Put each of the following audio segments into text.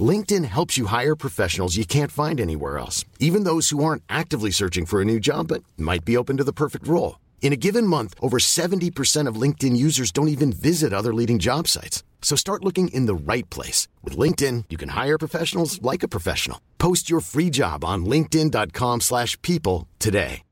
LinkedIn helps you hire professionals you can't find anywhere else, even those who aren't actively searching for a new job but might be open to the perfect role. In a given month, over 70% of LinkedIn users don't even visit other leading job sites. So start looking in the right place. With LinkedIn, you can hire professionals like a professional. Post your free job on linkedin.com/people slash people today.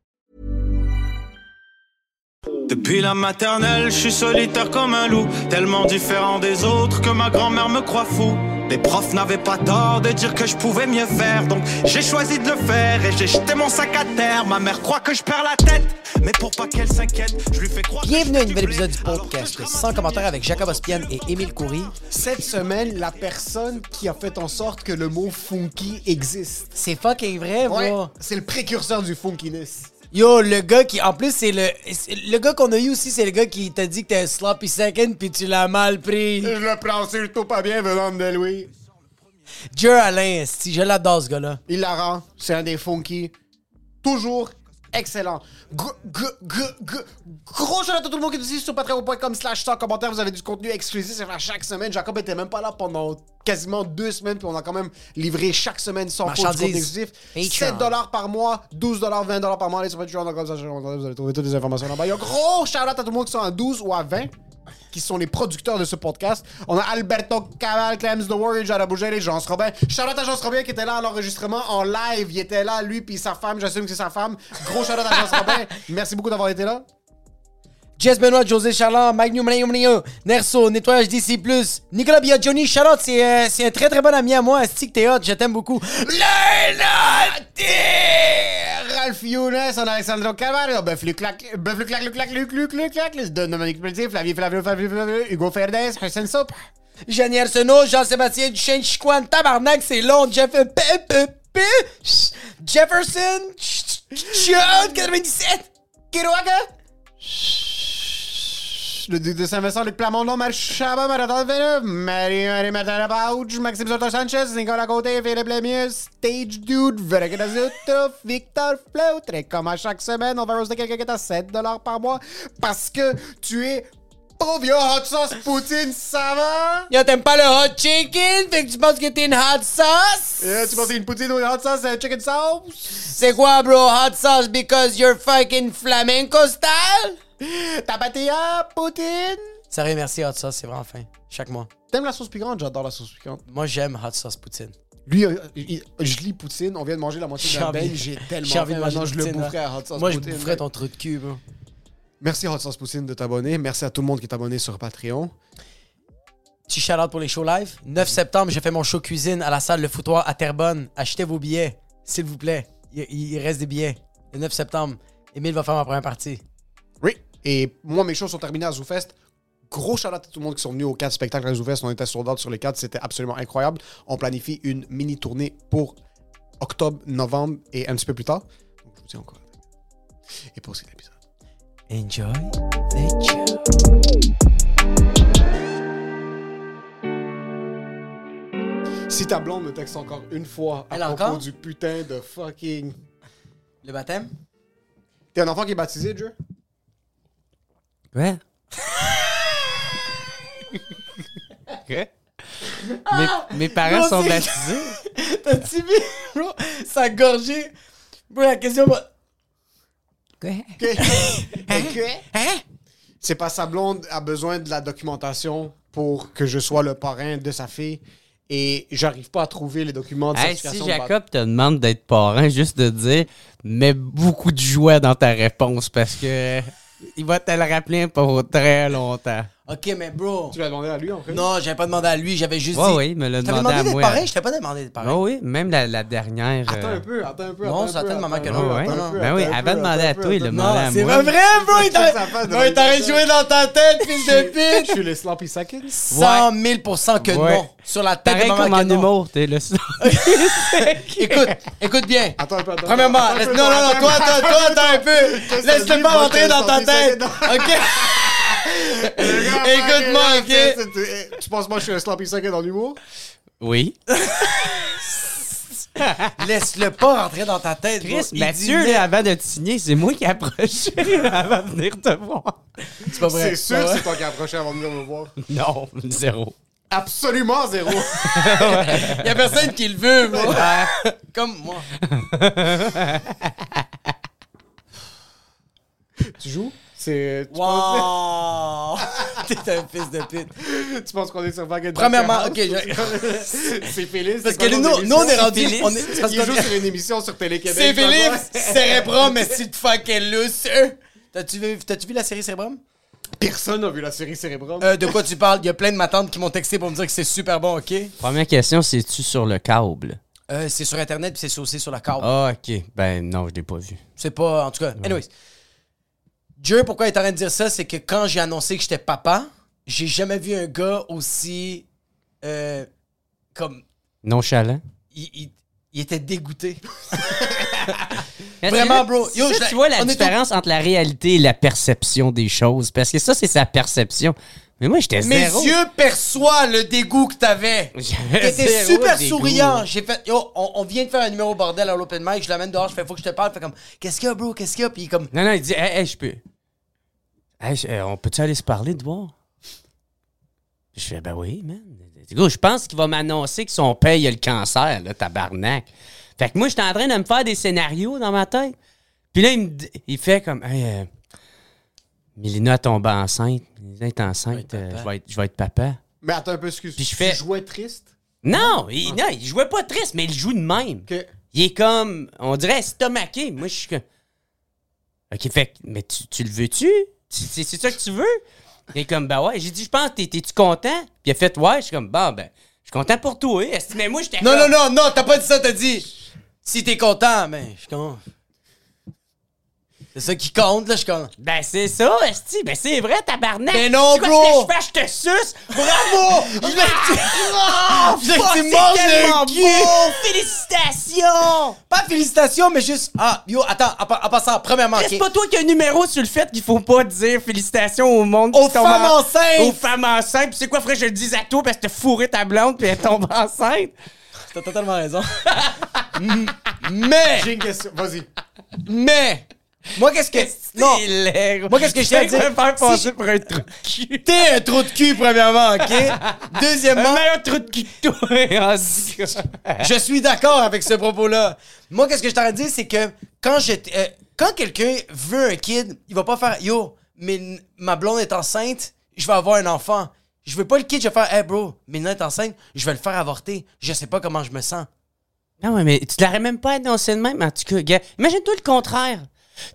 Depuis la maternelle, je suis solitaire comme un loup, tellement différent des autres que ma grand-mère me croit fou. Les profs n'avaient pas tort de dire que je pouvais mieux faire, donc j'ai choisi de le faire et j'ai jeté mon sac à terre. Ma mère croit que je perds la tête, mais pour pas qu'elle s'inquiète, je lui fais croire. Bienvenue à un nouvel épisode du podcast sans commentaire avec Jacob Ospian et Émile Coury. Cette semaine, la personne qui a fait en sorte que le mot funky existe. C'est fucking vrai, Ouais, bro. c'est le précurseur du funkiness. Yo, le gars qui, en plus, c'est le. Le gars qu'on a eu aussi, c'est le gars qui t'a dit que t'es un sloppy second puis tu l'as mal pris. Je le prends surtout pas bien venant de lui. Jer Alain, si je l'adore ce gars-là. Il la rend, c'est un des funky. Toujours excellent. Gr- gr- gr- gr- Gros shout à tout le monde qui est ici sur patreon.com slash sans commentaire. Vous avez du contenu exclusif à chaque semaine. Jacob était même pas là pendant quasiment deux semaines, puis on a quand même livré chaque semaine sans faute du Marchandises. contenu exclusif. Patreon. 7 dollars par mois, 12 dollars, 20 dollars par mois. Allez sur Patreon, comme ça, vous allez trouver toutes les informations là-bas. Il y a gros shout à tout le monde qui sont à 12 ou à 20 qui sont les producteurs de ce podcast. On a Alberto Caval, Clems The Warrior, Jara Bougel, Jean Robin. Charlotte à Jean Robin qui était là à l'enregistrement en live. Il était là, lui, puis sa femme. J'assume que c'est sa femme. Gros Charlotte à Jean Robin. Merci beaucoup d'avoir été là. Jess Benoît, José Charland, Magnum Magnum Nerso, Nettoyage DC+, Nicolas Biaggioni, Charlotte, c'est euh, un très très bon ami à moi. T'es hot, je t'aime beaucoup. Ralph Younes, on a Alexandre Calvario, Buff Luc Clac, Buff Luc Clac, Luc Luc Luc Luc Clac, les deux Dominique Pelletier, Flavie Flavio, Flavio, Hugo Ferdes, Hussein Soup. Jeannie Arsenault, Jean-Sébastien Duchesne, Chicoine, Tabarnak, c'est long, Jeff... euh, Jefferson, Ch- Ch- Chud, 97, Kiroaga. Le duc de Saint-Vincent, Luc Plamondon, Marc Chabat, Marathon Villeneuve, Marie-Marie Martin Pauge, Maxime Soto Sanchez, Nicolas Côté, Philippe Lemieux, Stage Dude, Véronique Dazuto, Victor Fleutre. Et comme à chaque semaine, on va roaster quelqu'un qui est à 7 par mois parce que tu es pauvre. Yo, hot sauce poutine, ça va? Yo, t'aimes pas le hot chicken? Fait que tu penses que t'es une hot sauce? Euh, tu penses que une poutine ou une hot sauce, c'est chicken sauce? C'est quoi, bro? Hot sauce? Because you're fucking flamenco style? Tapatilla, poutine? Sérieux, merci, hot sauce, c'est vraiment fin. Chaque mois. T'aimes la sauce piquante? J'adore la sauce piquante. Moi, j'aime hot sauce poutine. Lui, euh, il- je lis poutine, on vient de manger la moitié J'ai de la envie- beignet, j'ai tellement J'ai envie de faim, manger maintenant, je le poutine, boufferais à hot sauce Moi, je poutine, boufferais ton trou de cul, bro. Merci Hot Sauce Poutine de t'abonner. Merci à tout le monde qui est abonné sur Patreon. Petit shout-out pour les shows live. 9 septembre, j'ai fait mon show cuisine à la salle Le Foutoir à Terrebonne. Achetez vos billets, s'il vous plaît. Il, il- il reste des billets. Le 9 septembre, Émile va faire ma première partie. Et moi, mes shows sont terminés à ZooFest. Gros shout à tout le monde qui sont venus aux quatre spectacles à ZooFest. On était sold out sur les quatre. C'était absolument incroyable. On planifie une mini tournée pour octobre, novembre et un petit peu plus tard. Donc, je vous dis encore. Et pour cet épisode. Enjoy the show. Si ta blonde me texte encore une fois à Elle propos encore? du putain de fucking. Le baptême? T'es un enfant qui est baptisé, Joe? Ouais. Mes, mes parents Non, sont baptisés. T'as-tu vu, bro? Ça a gorgé. Bro, la question va. Hein? C'est pas sa blonde a besoin de la documentation pour que je sois le parrain de sa fille et j'arrive pas à trouver les documents de Hey, si de Jacob te demande d'être parent, juste de dire, mets beaucoup de joie dans ta réponse parce que il va te le rappeler pour très longtemps. Ok, mais bro. Tu l'as demandé à lui, en fait? Non, j'avais pas demandé à lui, j'avais juste Ouais, dit. oui, il me l'a T'avais demandé à d'être moi. pareil? Je t'ai pas demandé d'être pareil. Oh oui, même la, la dernière. Attends euh, un peu, attends un peu. Non, attends ça attend maman attends que non. Ouais. attends peu, Ben oui, attends avant de demander à attends toi, il l'a attends- demandé à Non, c'est moi. pas vrai, bro! Il t'a- Ouais, il ma joué dans ta tête, fils de Je bitch! suis le sloppy seconds. 100 000% que non. Sur la tête de maman que non. humour, t'es le Écoute, écoute bien. Attends un peu, attends. Premièrement, attends non, non, non, attends toi, toi, attends toi, un peu. attends un peu. Ça, Laisse-le pas rentrer je dans ta sloppy tête. OK? Écoute-moi, OK? OK? Tu penses moi je suis un sloppy second dans l'humour? Oui. Laisse-le pas rentrer dans ta tête. Chris, Il Mathieu, dit- là, avant de te signer, c'est moi qui ai approché avant de venir te voir. C'est pas vrai. C'est sûr que c'est toi qui as approché avant de venir me voir. Non, zéro. Absolument zéro. Il y a personne qui le veut, bro. Comme moi. tu joues? C'est. Wow! T'es un fils de pute. tu penses qu'on est sur Baguette Premièrement, ok? C'est Félix. Parce c'est que nous, on est rendu. Félix. On est, parce Il joue sur une émission sur Télé-Québec. C'est. Philippe Cérébrum, mais si tu fucking lousse. T'as-tu vu, t'as-tu vu la série Cérébrum? Personne n'a vu la série Cérébrum. Euh, de quoi tu parles? Il y a plein de ma tante qui m'ont texté pour me dire que c'est super bon, ok? Première question, c'est-tu sur le câble? Euh, c'est sur Internet puis c'est aussi sur la carte. Ah, ok. Ben non, je l'ai pas vu. C'est pas. En tout cas, anyways. Dieu, pourquoi il est en train de dire ça? C'est que quand j'ai annoncé que j'étais papa, j'ai jamais vu un gars aussi. euh, comme. Nonchalant. Il, il- il était dégoûté. Vraiment, bro. Yo, ça, je la- tu vois la différence entre la réalité et la perception des choses. Parce que ça, c'est sa perception. Mais moi, j'étais Mes zéro. yeux perçoivent le dégoût que t'avais. Zéro super dégoût. souriant. J'ai fait, yo, on, on vient de faire un numéro bordel à l'open mic. Je l'amène dehors. Je fais, faut que je te parle. Fait comme, qu'est-ce qu'il y a, bro? Qu'est-ce qu'il y a? Puis il est comme, Non, non, il dit, hey, hey, je peux. Hey, je- euh, on peut-tu aller se parler de voir? Je fais, ben oui, man. Je pense qu'il va m'annoncer que son père il a le cancer, là, tabarnak. Fait que moi, j'étais en train de me faire des scénarios dans ma tête. Puis là, il me dit- il fait comme, hey, euh, Mélina a tombé enceinte. Mélina est enceinte. euh, je, vais être, je vais être papa. Mais attends un peu, excuse. Puis je Tu fais- jouais triste? Non, il, non, il jouait pas triste, mais il joue de même. Que... Il est comme, on dirait estomaqué. Moi, je suis comme. Ok, fait que- mais tu, tu le veux-tu? C'est ça que tu veux? Il est comme, ben ouais. J'ai dit, je pense, t'es- t'es-tu content? Puis il a fait, ouais. Je suis comme, bon, ben, je suis content pour toi. Est-ce- Mais moi, j'étais non, comme- non, non, non, t'as pas dit ça. T'as dit, si t'es content, mais je suis content. C'est ça qui compte, là. Je suis content. Ben, c'est ça, Esti. Ben, c'est vrai, tabarnak. Mais non, C'est quoi bro. que je fais? Je te suce. Bravo! Je que tu- Oh, tu manges le cul. Félicitations! Pas félicitations, mais juste. Ah, yo, attends, en, pa- en passant, premièrement, C'est pas toi qui as un numéro sur le fait qu'il faut pas dire félicitations au monde Aux femmes en- enceintes. Aux femmes enceintes. Puis c'est quoi, frère, je le dis à toi parce que t'as fourré ta blonde puis elle tombe enceinte? T'as totalement raison. mais, J'ai une question. Vas-y. mais, moi, qu'est-ce que. Non. Moi, qu'est-ce que je à dire? me faire passer je- pour un trou de cul. t'es un trou de cul, premièrement, ok? Un Deuxièmement, meilleur trou de cul que toi. je suis d'accord avec ce propos-là. Moi, qu'est-ce que je t'aurais dit, c'est que quand je. euh, quand quelqu'un veut un kid, il va pas faire Yo, mais ma blonde est enceinte, je vais avoir un enfant. Je veux pas le kid, je vais faire Hey bro, Mélina est enceinte, je vais le faire avorter. Je sais pas comment je me sens. Non, ouais, mais tu l'aurais même pas annoncé de même. En tout cas, gars, imagine-toi le contraire.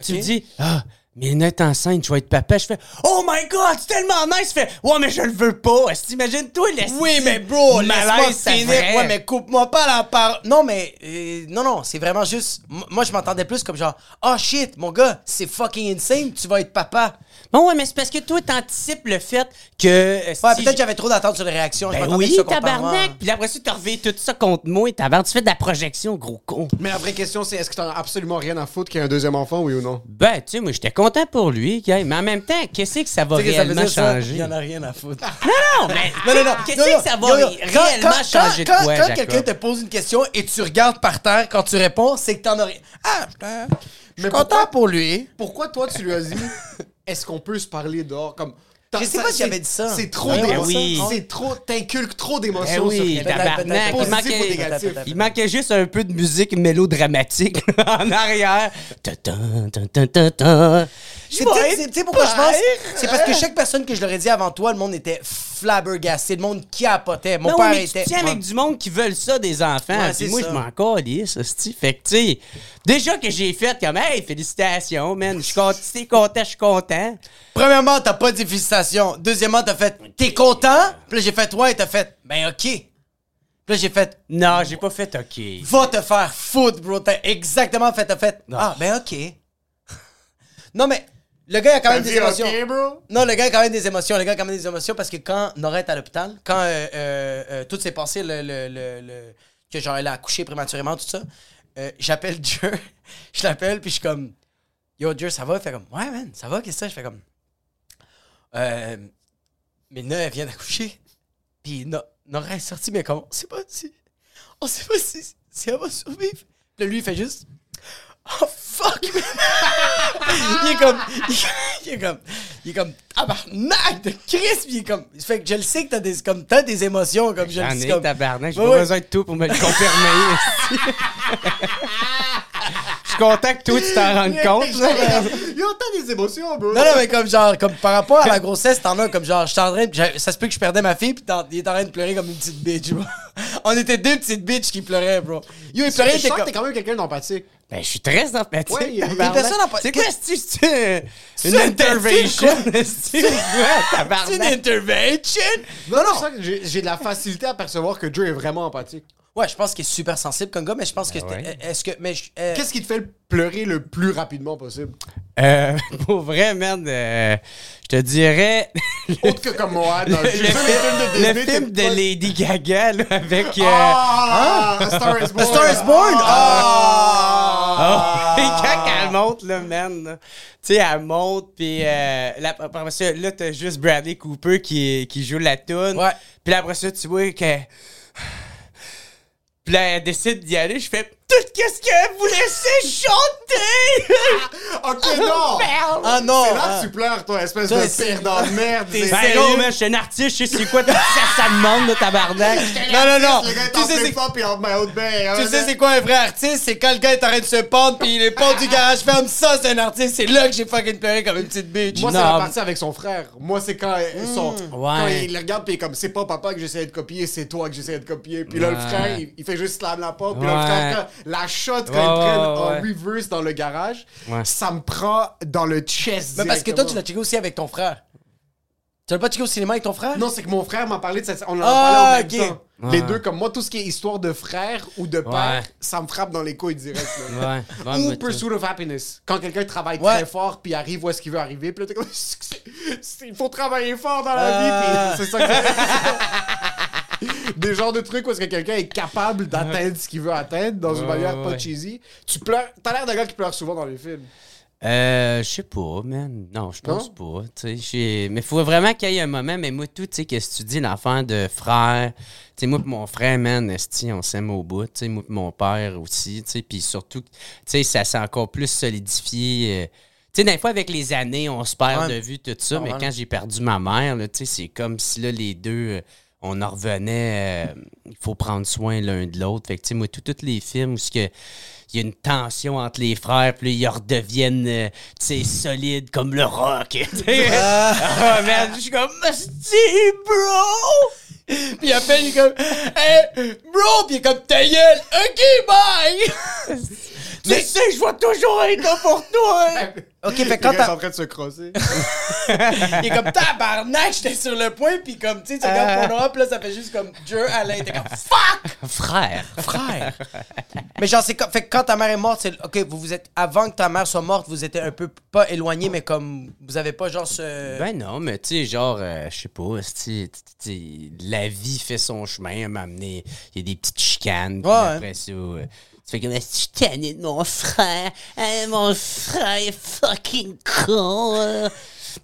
Tu me dis, ah, mais est enceinte, je vais être papa. Je fais, oh my god, c'est tellement nice. Je fais, ouais, mais je le veux pas. Est-ce que Imagine-toi, laisse Oui, mais bro, laisse-moi finir. Ouais, mais coupe-moi pas la parole. Non, mais euh, non, non, c'est vraiment juste. Moi, je m'entendais plus comme genre, oh shit, mon gars, c'est fucking insane, tu vas être papa. Bon, ouais, mais c'est parce que toi, t'anticipes le fait que. euh, Ouais, si peut-être je- que j'avais trop d'attentes sur les réactions. je Ben m'attendais oui, tabarnak. Puis après ça, tu reviens tout ça contre moi. Tabarnak, tu fais de la projection, gros con. Mais la vraie question, c'est est-ce que t'en as absolument rien à foutre qu'il y ait un deuxième enfant, oui ou non? Ben, tu sais, moi, j'étais content pour lui, gars. Mais en même temps, qu'est-ce que ça va Tu sais que ça veut réellement dire ça? changer? Il y en a rien à foutre. Non, mais. Non, non, non. Qu'est-ce non, non. que ça va Yo, yo, ré- quand- réellement quand- changer quand- de quoi, Quand Jacob? quelqu'un te pose une question et tu regardes par terre quand tu réponds, c'est que t'en as rien. Ah, putain. Je suis Mais content pourquoi- pour lui. Pourquoi toi, tu lui as dit? est-ce qu'on peut se parler dehors? Comme, Je sais pas si j'avais dit ça. C'est trop Ouais, d'émotions. oui. C'est trop. T'inculques trop Eh d'émotions oui, tabarnak. Il manquait, il juste un peu de musique mélodramatique en arrière. Ta-ta, ta-ta, ta-ta. C'est peut-être- pourquoi je pense? C'est parce que chaque personne que je leur ai dit avant toi, le monde était flabbergasté, le monde capotait. Mon Non, père mais était. tu tiens avec du monde qui veulent ça, des enfants. Ouais, Puis moi, ça. je m'en calisse, hostie. Fait que, tu sais, déjà que j'ai fait comme, hey, félicitations, man. Je suis content, t'es content, je suis content. Premièrement, t'as pas dit félicitations. Deuxièmement, t'as fait t'es content? Puis là, j'ai fait ouais, t'as fait ben ok. Puis là, j'ai fait Non, j'ai pas fait OK. va te faire foutre, bro. T'as exactement fait, t'as fait ah ben ok. non, mais le gars, il a quand même des émotions. bro? Non, le gars a quand même des émotions. Le gars a quand même des émotions parce que quand Nora est à l'hôpital, quand euh, euh, euh, tout s'est passé, le, le, le, le- que genre elle a accouché prématurément, tout ça, euh, j'appelle Dieu. je l'appelle, puis je suis comme Yo, Dieu, ça va? Il fait comme Ouais, man, ça va, qu'est-ce que c'est? Je fais comme euh, Mélina, elle vient d'accoucher. Puis No- Nora est sortie, mais comme on sait pas si. On sait pas si, si elle va survivre. Puis lui, il fait juste Oh fuck! il est comme. Il, est comme. Il est comme. Tabarnak de Christ! Puis il est comme. Fait que je le sais que t'as des, comme, t'as des émotions, comme je J'en le dis. ai, Comme, tabarnak. J'ai Ouais, pas ouais. besoin de tout pour me le confirmer. suis content que toi, tu t'en rendes compte. là. Yo, t'as des émotions, bro. Non, non, mais comme genre, comme par rapport à la grossesse, t'en as comme genre, je suis en train de- j'ai- ça se peut que je perdais ma fille, pis t'en- il est en train de pleurer comme une petite bitch, bro. On était deux petites bitches qui pleuraient, bro. Yo, il pleurait, il que comme. t'es quand même quelqu'un d'empathique. Ben, je suis très empathique. Ouais, il y a des tabarnak. personnes empa- C'est quoi, c'est c'est une intervention? C'est quoi, C'est une intervention! Non, non. Je sens que j'ai j'ai de la facilité à percevoir que Joe est vraiment empathique. Ouais, je pense qu'il est super sensible comme gars, mais je pense que. ouais. c'était- Est-ce que. Mais. je- euh, Qu'est-ce qui te fait pleurer le plus rapidement possible? Euh, pour vrai, merde, euh, je te dirais. Autre que comme moi, dans le, le, film, de le Disney, film t'es de pas- Lady Gaga, là, avec. euh, Ah! A Star is Born! A Star is Born! Ah! Et quand elle monte, là, man, là, tu sais, elle monte, puis euh, après ça, là, t'as juste Bradley Cooper qui, qui joue la tune. Ouais. Puis là, après ça, tu vois que... Puis là, elle décide d'y aller, je fais tout qu'est-ce qu'elle vous laissez chanter! Ok, non! Ah non! C'est là ah. que tu pleures, toi, espèce Toi, de perdant de merde. T'es C'est- Ben sérieux? man, je suis un artiste, je sais c'est quoi ça, ça demande, là, tabarnak. Non, non, non! Le gars est Tu sais, c'est fort, puis en maillot de bain. Tu sais, c'est quoi un vrai artiste? C'est quand le gars est en train de se pendre, pis les portes du garage ferment. Ça, c'est un artiste. C'est là que j'ai fucking pleuré comme une petite bitch. Moi, c'est la partie avec son frère. Moi, c'est quand, euh, son, quand Ouais. il le regarde, puis il est comme, c'est pas papa que j'essayais de copier, c'est toi que j'essayais de copier. Puis là, le frère, il, il fait juste slam la porte. Puis là, le frère, quand- la shot, quand ils prennent ouais, en reverse dans le garage, Ouais. ça me prend dans le chest. Mais parce que toi, tu l'as checké aussi avec ton frère. Tu l'as pas checké au cinéma avec ton frère? Non, c'est que mon frère m'a parlé de cette. On en a Ah, parlé en même temps. Les deux, comme moi, tout ce qui est histoire de frère ou de père, Ouais. ça me frappe dans les couilles direct. là. Ouais, ouais, Ou Pursuit of Happiness. Quand quelqu'un travaille Ouais. très fort puis arrive où est-ce qu'il veut arriver, puis là, t'es comme. Il faut travailler fort dans la Ah. vie, puis c'est ça que Des genres de trucs où est-ce que quelqu'un est capable d'atteindre ce qu'il veut atteindre dans une manière pas cheesy. Tu pleures. T'as l'air d'un gars qui pleure souvent dans les films. Euh, je sais pas, man. Non, je pense pas. Tu sais, j'ai- mais faut vraiment qu'il y ait un moment. Mais moi, tout, tu sais, qu'est-ce que tu dis, l'enfant de frère. Tu sais, moi, pis mon frère, man, esti, on s'aime au bout. Tu sais, moi, pis mon père aussi. Tu sais, puis surtout, tu sais, ça s'est encore plus solidifié. euh, tu sais, des fois, avec les années, on se perd Ouais. de vue tout ça. Mais quand j'ai perdu ma mère, tu sais, c'est comme si là, les deux, euh, on en revenait. euh, Il faut prendre soin l'un de l'autre. Fait que, tu sais, moi, tous les films où il y a une tension entre les frères, puis ils redeviennent, euh, tu sais, solides comme le rock. Ah, merde, je suis comme, Asti, bro! Puis après, il est comme, hey, bro! Puis il est comme, ta gueule! Ok, bye! Tu sais, je vais toujours être là pour toi! ok, fait quand est t'as. en train de se crosser. Il est comme, tabarnak, j'étais sur le point, puis comme, tu sais, tu regardes ton puis là, ça fait juste comme, Dieu, Alain, t'es comme, fuck! Frère! Frère! mais genre, c'est quand, fait que quand ta mère est morte, c'est. Ok, vous vous êtes. Avant que ta mère soit morte, vous étiez un peu pas éloigné, mais comme. Vous avez pas genre ce. Ben non, mais tu sais, genre, euh, je sais pas, esti, tu sais, la vie fait son chemin, m'amener, il y a des petites chicanes, Ouais. après ça, euh, fais comme, Esti, je suis de mon frère, Hein, mon frère est fucking con.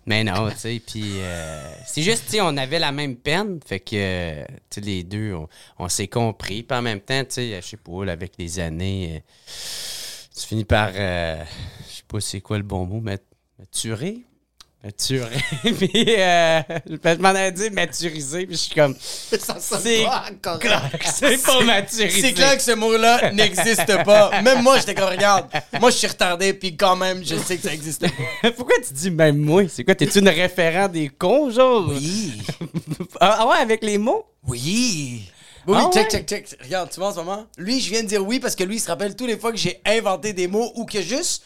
Mais non, tu sais, puis euh, c'est juste, tu sais, on avait la même peine, fait que, tu sais, les deux, on, s'est compris, puis en même temps, tu sais, je sais pas, là, avec les années, euh, tu finis par, euh, je sais pas c'est quoi le bon mot, mais maturer? Maturé. puis euh, je m'en avais dit maturisé, puis je suis comme. Ça C'est pas correct. clair que c'est pas maturisé. C'est clair que ce mot-là n'existe pas. Même moi, j'étais comme, regarde, moi, je suis retardé, puis quand même, je sais que ça existe pas. Pourquoi tu dis même moi? C'est quoi? T'es-tu une référent des cons, genre? Oui. ah ah ouais, avec les mots? Oui. Oui, Ah check, ouais? check, check. Regarde, tu vois en ce moment? Lui, je viens de dire oui parce que lui, il se rappelle toutes les fois que j'ai inventé des mots ou que juste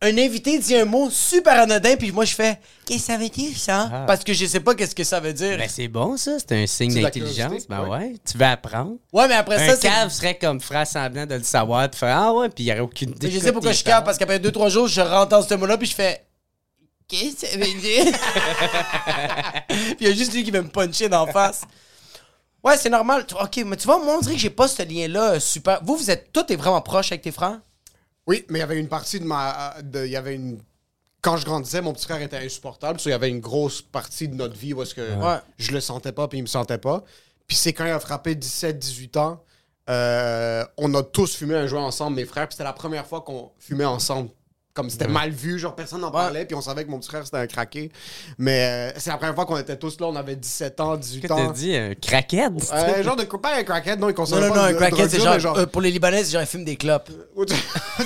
un invité dit un mot super anodin, puis moi, je fais Qu'est-ce que ça veut dire, ça? Parce que je sais pas qu'est-ce que ça veut dire. Ben c'est bon, ça. C'est un signe d'intelligence. Ben ouais. ouais. Tu veux apprendre. ouais, mais après un ça, c'est. cave serait comme faire semblant de le savoir, puis faire Ah ouais, puis il n'y aurait aucune idée. Je sais quoi pourquoi je capte, parce qu'après 2-3 jours, je rentre dans ce mot-là, puis je fais Qu'est-ce que ça veut dire? puis il y a juste lui qui veut me puncher d'en face. Ouais, c'est normal. Ok, mais tu vois, moi, on dirait que j'ai pas ce lien-là euh, super. Vous, vous êtes. Toi, t'es vraiment proche avec tes frères? Oui, mais il y avait une partie de ma. de- Il y avait une. Quand je grandissais, mon petit frère était insupportable. Il y avait une grosse partie de notre vie où est-ce que Ouais. je le sentais pas puis il me sentait pas. Puis c'est quand il a frappé 17-18 ans, euh, on a tous fumé un joint ensemble, mes frères. Puis c'était la première fois qu'on fumait ensemble. Comme c'était mal vu, genre personne n'en parlait. Puis on savait que mon petit frère c'était un craqué. Mais euh, c'est la première fois qu'on était tous là. On avait 17 ans, 18 Qu'est-ce que ans. t'as dit? Un craquette? Euh, genre de pas un crackhead, non, il Non, consommait non, non, pas un de c'est genre. euh, pour les Libanais, c'est genre, ils fument des clopes.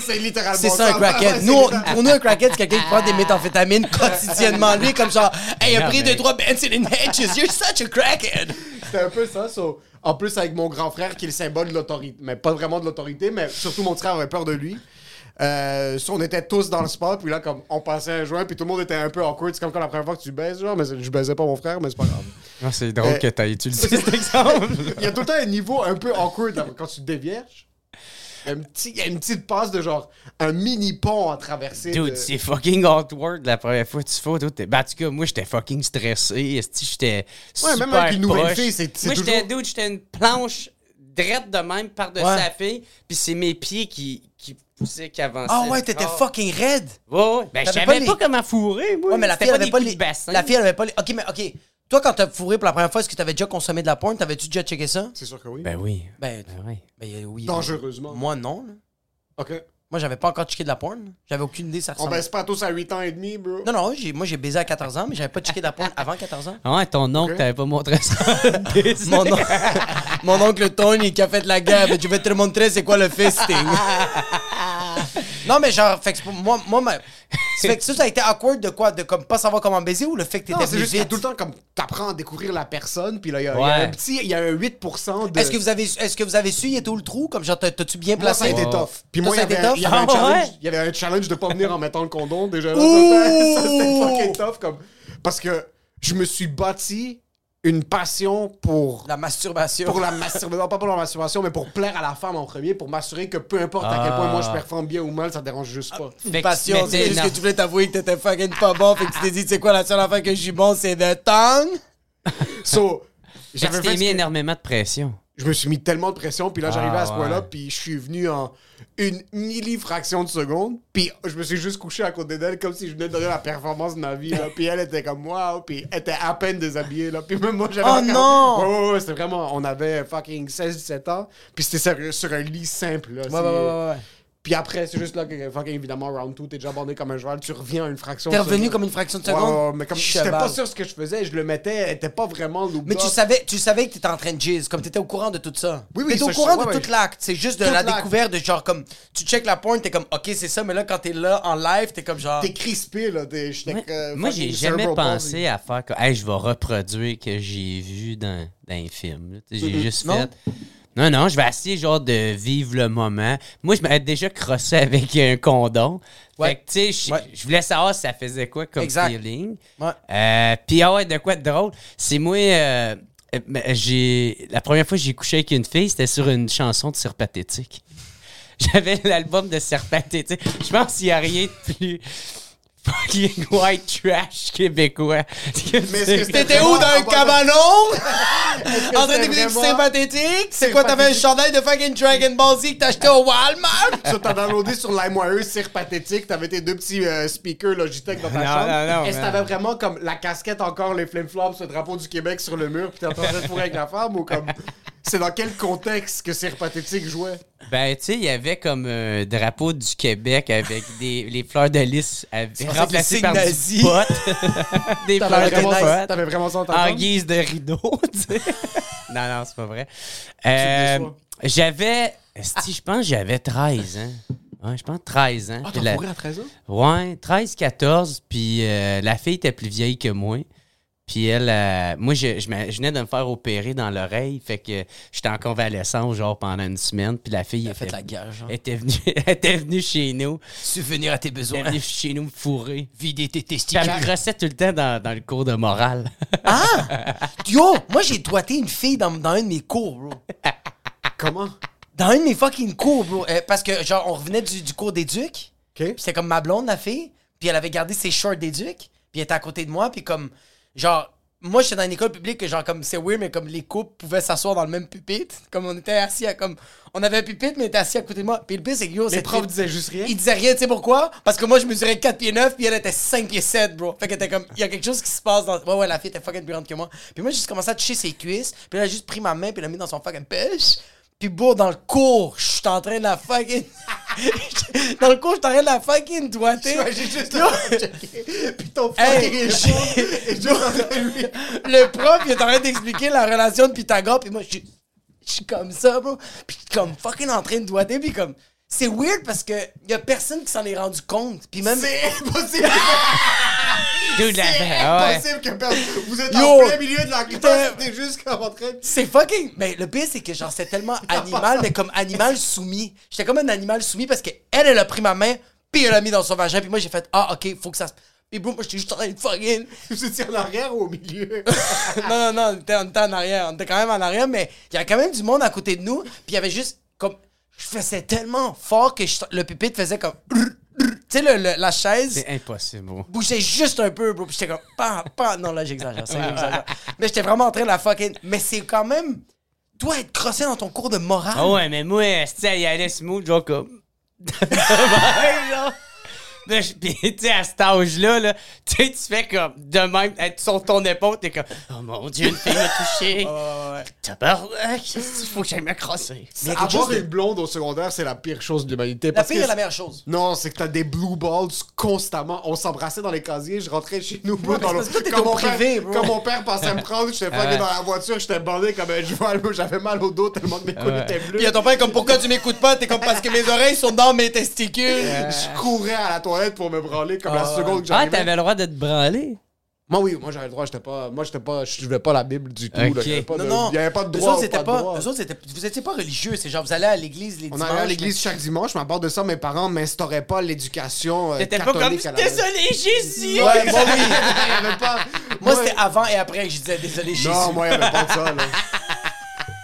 c'est littéralement C'est ça, un crackhead. Ouais, Nous, on- pour nous, un crackhead, c'est quelqu'un qui prend des méthamphétamines quotidiennement. Lui, comme genre, hey, a pris deux, trois Benson Hedges, you're such a crackhead. C'était un peu ça. so, en plus, avec mon grand frère qui est le symbole de l'autorité. Mais pas vraiment de l'autorité, mais surtout mon frère avait peur de lui. Euh, on était tous dans le spot, puis là, comme on passait un joint, puis tout le monde était un peu awkward. C'est comme quand la première fois que tu baises, genre, mais je baisais pas mon frère, mais c'est pas grave. Ah, c'est drôle Euh, que t'as utilisé cet exemple. Il y a tout le temps un niveau un peu awkward là, quand tu te dévierges. Il y a un petit- il y a une petite passe de genre un mini pont à traverser. Dude, de- c'est fucking awkward la première fois que tu fais. Dude, ben, en tout cas, moi, j'étais fucking stressé. J'étais Ouais, super même avec une nouvelle fille, c'est- c'est Moi, j'étais toujours- dude, j'étais une planche drette de même par-dessus Ouais. la fille, puis c'est mes pieds qui, qui qui. Ah ouais, t'étais fucking raide. Ouais, ouais. Ben, je T'avais savais pas pas, comment fourrer, moi. Ouais, mais la fille, avait pas les. La fille, elle avait pas les. Ok, mais ok. Toi, quand t'as fourré pour la première fois, est-ce que t'avais déjà consommé de la porn? T'avais-tu déjà checké ça? C'est sûr que oui. Ben oui. Ben, Ben oui. ben, oui. Dangereusement. Moi, non. là. Ok. Moi, j'avais pas encore checké de la porn. J'avais aucune idée, ça On ressemble. baisse pas tous à 8 ans et demi, bro. Non, non, moi, j'ai baisé à 14 ans, mais j'avais pas checké de la porn avant 14 ans. Ah ouais, ton oncle Ok. t'avait pas montré ça. Mon, on- Mon oncle Tony qui a fait la guerre, je vais te le montrer c'est quoi le fisting? non, mais genre, fait que moi, moi ma- fait que ça, ça a été awkward de quoi De comme pas savoir comment baiser ou le fait que Non, t'étais c'est juste qu'il y a tout le temps comme t'apprends à découvrir la personne, puis là, il y, a- y un petit, il y a un 8% de. Est-ce que vous avez est-ce que vous avez su il était où le trou? Comme genre t'as- t'as-tu bien Moi, ça a placé? été tough. Puis moi, il y avait, un- tough? il y avait un Ah challenge. ouais? Y avait un challenge de pas venir en mettant le condom, déjà. Là, Ouh! ça, c'était- ça, c'était fucking tough. Comme... Parce que je me suis bâti une passion pour. La masturbation. Pour la masturbation, pas pour la masturbation, mais pour plaire à la femme en premier, pour m'assurer que peu importe à quel point moi je performe bien ou mal, ça dérange juste pas. Une Fait que passion, c'est juste non. que tu voulais t'avouer que t'étais fucking pas bon, fait que tu t'es dit, c'est quoi la seule affaire que je suis bon, c'est de tongue. So, j'avais mis que- énormément de pression. Je me suis mis tellement de pression, puis là, j'arrivais Ah, à ce point-là, ouais. puis je suis venu en une millifraction de seconde, puis je me suis juste couché à côté d'elle comme si je venais de donner la performance de ma vie, là. Puis elle était comme, waouh, puis elle était à peine déshabillée, là. Puis même moi, j'avais. Oh encore- non! Ouais, ouais, ouais, c'était vraiment. On avait fucking 16-17 ans, puis c'était sur, sur un lit simple, là. Ouais, ouais, ouais, ouais. Puis après, c'est juste là que, fucking évidemment, round 2, t'es déjà bandé comme un cheval, tu reviens à une fraction T'es revenu comme une fraction de seconde? ouais, ouais, mais comme j'étais pas sûr ce que je faisais, je le mettais, elle était pas vraiment looped Mais tu savais, tu savais que t'étais en train de jizz, comme t'étais au courant de tout ça. Oui, oui, T'étais au courant sais, de ouais, tout l'acte. C'est juste de la découverte de genre comme, tu check la pointe, t'es comme, ok, c'est ça, mais là, quand t'es là en live, t'es comme genre. T'es crispé, là. T'es, Moi, euh, moi, j'ai jamais pensé à faire que hey, je vais reproduire que j'ai vu dans, dans un film. J'ai juste fait. Non, non, je vais essayer genre de vivre le moment. Moi, je m'avais déjà crossé avec un condom. Ouais. Fait que, tu sais, je- Ouais. je voulais savoir si ça faisait quoi comme Exact. feeling. Ouais. Euh, Puis, ah ouais, de quoi de drôle? C'est moi, euh, euh, mais j'ai. La première fois que j'ai couché avec une fille, c'était sur une chanson de Serre Pathétique. J'avais l'album de Serre Pathétique. Je pense qu'il n'y a rien de plus fucking white trash québécois. T'étais où dans un cabanon? en train d'écouter du sympathétique? C'est quoi, t'avais un chandail de fucking Dragon Ball Z que t'as acheté au Walmart? Ça, t'as downloadé sur LimeWire, c'est pathétique. T'avais tes deux petits euh, speakers Logitech dans ta Non, chambre. non, non, Est-ce que t'avais vraiment comme la casquette encore, les flip-flops, ce drapeau du Québec sur le mur, puis t'es en train de fourrer avec la femme ou comme. C'est dans quel contexte que c'est pathétique jouait? Ben, tu sais, il y avait comme un drapeau du Québec avec des, les fleurs de lys remplacées des par signes du pot. des fleurs de pot. t'avais vraiment ça en en guise de rideau, tu sais. non, non, c'est pas vrai. Euh, j'avais, si je pense que j'avais 13 ans. Ouais, je pense 13 ans. Ah, t'as la- à 13 ans? Ouais, 13, 14, puis euh, la fille était plus vieille que moi. Puis elle, euh, moi, je, je, me- je venais de me faire opérer dans l'oreille, fait que j'étais en convalescence, genre, pendant une semaine, puis la fille Faites était, la guerre, genre. était, venue, elle était venue chez nous, Subvenir à tes elle besoins. était venue chez nous me fourrer. Vider tes Puis testicules. elle me crossait tout le temps dans, dans le cours de morale. Ah! Yo, moi j'ai doigté une fille dans, dans un de mes cours, bro. Comment? Dans un de mes fucking cours, bro. Euh, parce que, genre, on revenait du, du cours d'éduc. OK. Puis c'était comme ma blonde, la fille. Puis elle avait gardé ses shorts d'éduc. Puis elle était à côté de moi. Puis comme, genre, moi j'étais dans une école publique que, genre, comme, c'est weird, mais comme les couples pouvaient s'asseoir dans le même pupitre. Comme on était assis à, comme, on avait un pupitre, mais on était assis à côté de moi. Puis le pire, c'est que, yo, Les profs disaient juste rien? Il disait rien, tu sais pourquoi? Parce que moi, je mesurais 4 pieds 9, puis elle était 5 pieds 7, bro. Fait qu'elle était comme, il y a quelque chose qui se passe dans. Ouais, ouais, la fille était fucking plus grande que moi. Puis moi, j'ai juste commencé à toucher ses cuisses, puis elle a juste pris ma main, puis elle l'a mis dans son fucking pêche. Puis, bro, dans le cours, je suis en train de la fucking. dans le cours, je de la fucking doigter. J'ai juste. Puis ton Hey, le prof, il est en train d'expliquer la relation de Pythagore, puis moi, je suis- je suis comme ça, bro. Puis je suis comme fucking en train de doigter, puis comme. C'est weird parce que y a personne qui s'en est rendu compte. Puis même. C'est impossible! Dude, la- C'est ouais. impossible que personne... Vous êtes Yo. en plein milieu de la Putain. classe, t'es juste comme en train de... C'est fucking. Mais le pire, c'est que genre, c'est tellement animal, mais comme animal soumis. J'étais comme un animal soumis parce qu'elle, elle a pris ma main, puis elle l'a mis dans son vagin, puis moi, j'ai fait Ah, ok, faut que ça se. Puis bro, moi, j'étais juste en train de fucking. Vous étiez en arrière ou au milieu? non, non, non, on était, on était en arrière. On était quand même en arrière, mais il y a quand même du monde à côté de nous, puis il y avait juste. Je faisais tellement fort que je- le pupitre faisait comme. Tu sais, le- le- la chaise C'est impossible, bro. bougeait juste un peu, bro. Puis j'étais comme, pas, pas. Non, là, j'exagère. Mais j'étais vraiment en train de la fucking. Mais c'est quand même. Toi, être crossé dans ton cours de morale. Ah ouais, mais moi, il allait smooth, genre comme. Je- Pis, tu sais, à cet âge-là, là, tu sais, tu fais comme de même, être sur ton épaule, t'es comme, oh mon dieu, une fille m'a touché. Tabarnak, il faut que j'aille me crosser. Mais Avoir chose de- une blonde au secondaire, c'est la pire chose de l'humanité. La parce pire que est la meilleure chose. Non, c'est que t'as des blue balls constamment. On s'embrassait dans les casiers, je rentrais chez nous, bro. Dans le- quand mon père- privé. Quand mon père passait à me prendre, j'étais fucké Ouais. dans la voiture, j'étais bandé comme un cheval. J'avais mal au dos tellement que mes coudes Ouais. étaient bleus. Puis il y a ton père comme pourquoi tu m'écoutes pas? T'es comme parce que mes oreilles sont dans mes testicules. Je courais à la pour me branler comme la Ah, seconde que Ah, j'arrivais. t'avais le droit de te branler? Moi, oui, moi j'avais le droit, j'étais pas. Moi, j'étais pas. Je suivais pas la Bible du tout. Ok. là. Il y avait pas de, Non, non. il y avait pas de Eux droit. autres, ou c'était pas de pas, droit. eux autres, c'était- vous étiez pas religieux. C'est genre, vous allez à l'église les On dimanches. allait à l'église chaque dimanche, mais à part de ça, mes parents m'instauraient pas l'éducation euh, T'étais pas comme, catholique à la maison. désolé, Jésus! Ouais, moi, oui. Il y avait pas. Moi, c'était avant et après que je disais désolé, Jésus. Non, moi, il n'y avait pas de ça, là.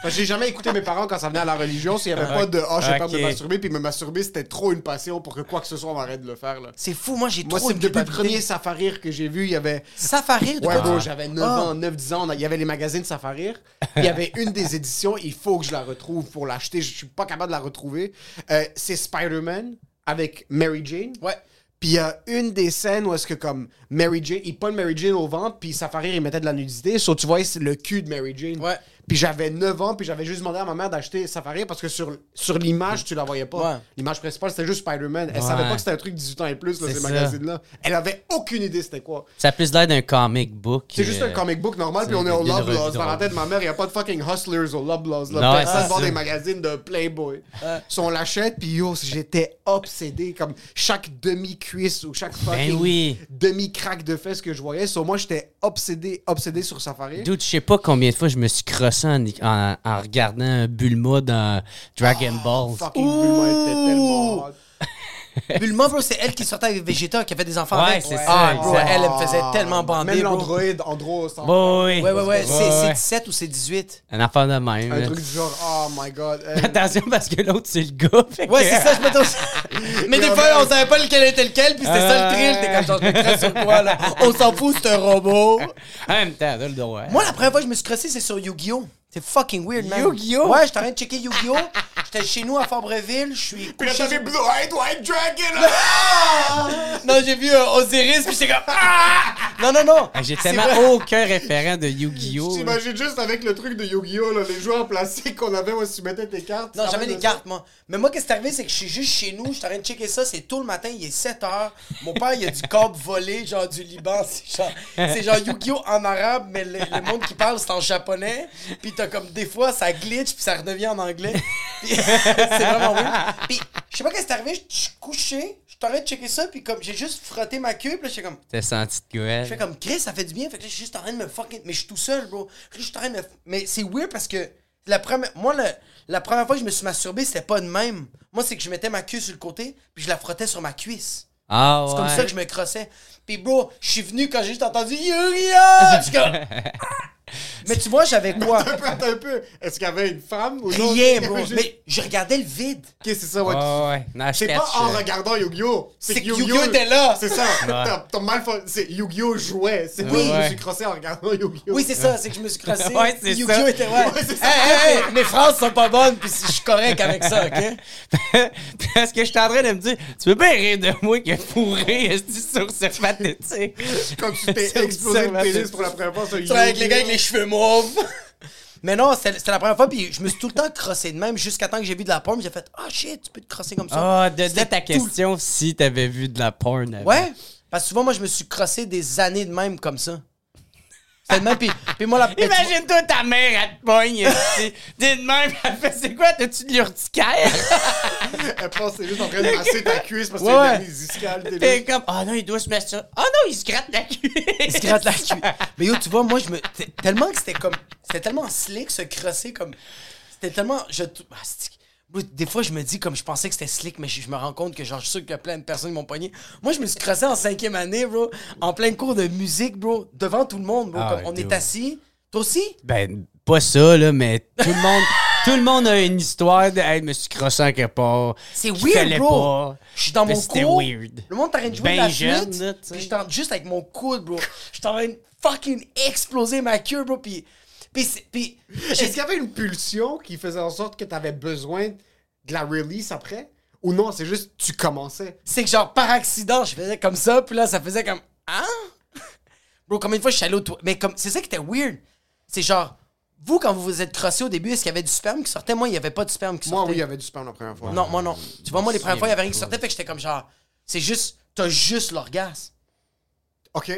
Parce que J'ai jamais écouté mes parents quand ça venait à la religion. S'il n'y avait pas de « Ah, j'ai peur de me masturber », puis me masturber, c'était trop une passion pour que quoi que ce soit, on arrête de le faire, là. C'est fou, moi, j'ai Moi, trop c'est depuis le premier Safarir que j'ai vu, il y avait... Safarir de Ouais, quoi? bro, j'avais 9 Ah. ans, 9-10 ans. Il y avait les magazines Safarir. Il y avait une des éditions, il faut que je la retrouve pour l'acheter. Je suis pas capable de la retrouver. Euh, c'est Spider-Man avec Mary Jane. Ouais. Puis il y a une des scènes où est-ce que comme Mary Jane, il pogne Mary Jane au ventre, puis Safarir, il mettait de la nudité. So, tu vois, c'est le cul de Mary Jane. Ouais. Puis j'avais 9 ans, puis j'avais juste demandé à ma mère d'acheter Safarir parce que sur, sur l'image, tu la voyais pas. Ouais. L'image principale, c'était juste Spider-Man. Elle Ouais. savait pas que c'était un truc 18 ans et plus, là, ces magazines-là. Elle avait aucune idée c'était quoi. Ça a plus l'air d'un comic book. C'est juste un euh, comic book normal, puis on est au revue Dans la tête de ma mère, il n'y a pas de fucking hustlers au Love Là. Non, Personne vend des magazines de Playboy. Si on l'achète, puis yo, j'étais obsédé. Comme chaque demi-cuisse ou chaque fucking Ben oui. demi-craque de fesses que je voyais. So, moi, j'étais obsédé, obsédé sur Safari. Dude, je sais pas combien de fois je me suis crossé en, en- en regardant Bulma dans Dragon Ball. Fucking Bulma était tellement hot. Bulma, bro, c'est elle qui sortait avec Vegeta, qui avait des enfants Ouais, avec. c'est ça, Ah, bro, exact. elle, elle me faisait tellement bander, Même l'Android, Andro, Bon, oui. Ouais, ouais, ouais. C'est Ouais, c'est ouais. 17 ou c'est 18? Un enfant de même. Un là. truc du genre, oh my god. Attention parce que l'autre c'est le gars. fait Ouais, c'est ça, je m'étais aussi. Mais des fois, on savait pas lequel était lequel, puis c'était ça le thrill. T'es comme genre, je me crosse sur quoi, là? On s'en fout, c'est un robot. En même temps, t'as le droit. Moi, la première fois que je me suis crossé, c'est sur Yu-Gi-Oh! C'est fucking weird, man. Yu-Gi-Oh? Ouais, j'étais en train de checker Yu-Gi-Oh! J'étais chez nous à Fabreville, je suis. Puis là, sur- Blue White White Dragon. Non, j'ai vu euh, Osiris, puis j'étais comme. Ah! Non, non, non. Ah, J'ai tellement vrai. aucun référent de Yu-Gi-Oh! là. T'imagines juste avec le truc de Yu-Gi-Oh! là, les joueurs plastiques qu'on avait où tu mettais tes cartes. Non, j'avais des ça? cartes, moi. Mais moi, qu'est-ce qui est arrivé, c'est que je suis juste chez nous, je suis en train de checker ça, c'est tôt le matin, il est 7 heures. Mon père, il a du câble volé, genre du Liban. C'est genre, c'est genre Yu-Gi-Oh! en arabe, mais le, le monde qui parle, c'est en japonais. Puis t'as comme des fois, ça glitch, puis ça redevient en anglais. C'est vraiment weird. Puis je sais pas qu'est-ce qui est arrivé, je suis couché, je train de checker ça, puis comme j'ai juste frotté ma queue, puis là, j'étais comme. T'as senti de quoi? Je fais comme Chris, ça fait du bien. Fait que là, je suis juste en train de me fucking. Mais je suis tout seul, bro. Je suis en train de me. Mais c'est weird parce que la première. Moi, le- la première fois que je me suis masturbé, c'était pas de même. Moi, c'est que je mettais ma queue sur le côté, puis je la frottais sur ma cuisse. Ah ouais. C'est comme ça que je me crossais. Puis, bro, je suis venu quand j'ai juste entendu Yuria! Je suis comme. Mais tu vois, j'avais quoi? Attends un peu, attends un peu. Est-ce qu'il y avait une femme ou non? Rien, bro. juste- Mais je regardais le vide. Ok, c'est ça, ouais. Ah ouais. Non, je C'est pas catch, en euh, regardant Yu-Gi-Oh! C'est que Yu-Gi-Oh était là. C'est ça. T'as- T'as mal fait. C'est Yu-Gi-Oh! jouait. C'est Oui. oui. je me suis crossé en regardant Yu-Gi-Oh! Oui, c'est ça, c'est que je me suis crossé. Ouais, c'est Yu-Gi-Oh! ça. était ouais. Ouais, c'est ça. Hey, hey, hey, mes phrases sont pas bonnes, puis je suis correct avec ça, ok? Parce que je suis en train de me dire, tu peux bien rire de moi qui a fourré esti, sur ce pathétique? Comme tu t'es explosé le pénis pour la première fois sur Tu vois, avec Yu-Gi-Oh! les gars avec les cheveux Mais non, c'était la première fois, puis je me suis tout le temps crossé de même jusqu'à temps que j'ai vu de la porn, j'ai fait « Ah shit, tu peux te crosser comme ça. Ah, de, de ta question, si t'avais vu de la porn avant. Ouais, parce que souvent, moi, je me suis crossé des années de même comme ça. Puis, puis moi, la... Imagine-toi ta mère, elle te pogne. Dis de même, elle fait c'est quoi, t'as-tu de l'urticaire? Elle pense que c'est juste en train de masser ta cuisse parce que Ouais, c'est t'es comme, ah non, il doit se mettre ça. Ah non, il se gratte la cuisse. Il se gratte la cuisse. Mais yo, tu vois, moi, je me. Tellement que c'était comme. C'était tellement slick, se crosser comme. C'était tellement. Je... ah, Des fois, je me dis, comme je pensais que c'était slick, mais je, je me rends compte que, genre, je suis sûr qu'il y a plein de personnes qui m'ont pogné. Moi, je me suis crossé en cinquième année, bro, en plein cours de musique, bro, devant tout le monde, bro. Ah, comme on est assis. Toi aussi? Ben, pas ça, là, mais tout le monde, tout le monde a une histoire de, hey, je me suis crossé en quelque part. C'est weird, bro. Je suis dans mon c'était cours. weird. Le monde train de jouer Ben de la jeune, flûte. là. Puis je juste avec mon coude, bro. Je suis en train de fucking exploser ma queue, bro. Puis. Puis. Est-ce qu'il y avait une pulsion qui faisait en sorte que t'avais besoin de la release après? Ou non, c'est juste tu commençais? c'est que genre par accident, je faisais comme ça, puis là ça faisait comme hein? Bro, combien de fois je suis allé au toit mais comme c'est ça qui était weird. C'est genre vous quand vous vous êtes crossé au début, est-ce qu'il y avait du sperme qui sortait? Moi, il y avait pas de sperme qui Moi, sortait. oui, il y avait du sperme la première fois. Non, moi non. Tu vois moi les premières fois, il y avait rien qui sortait, fait que j'étais comme genre c'est juste t'as juste l'orgasme. Ok.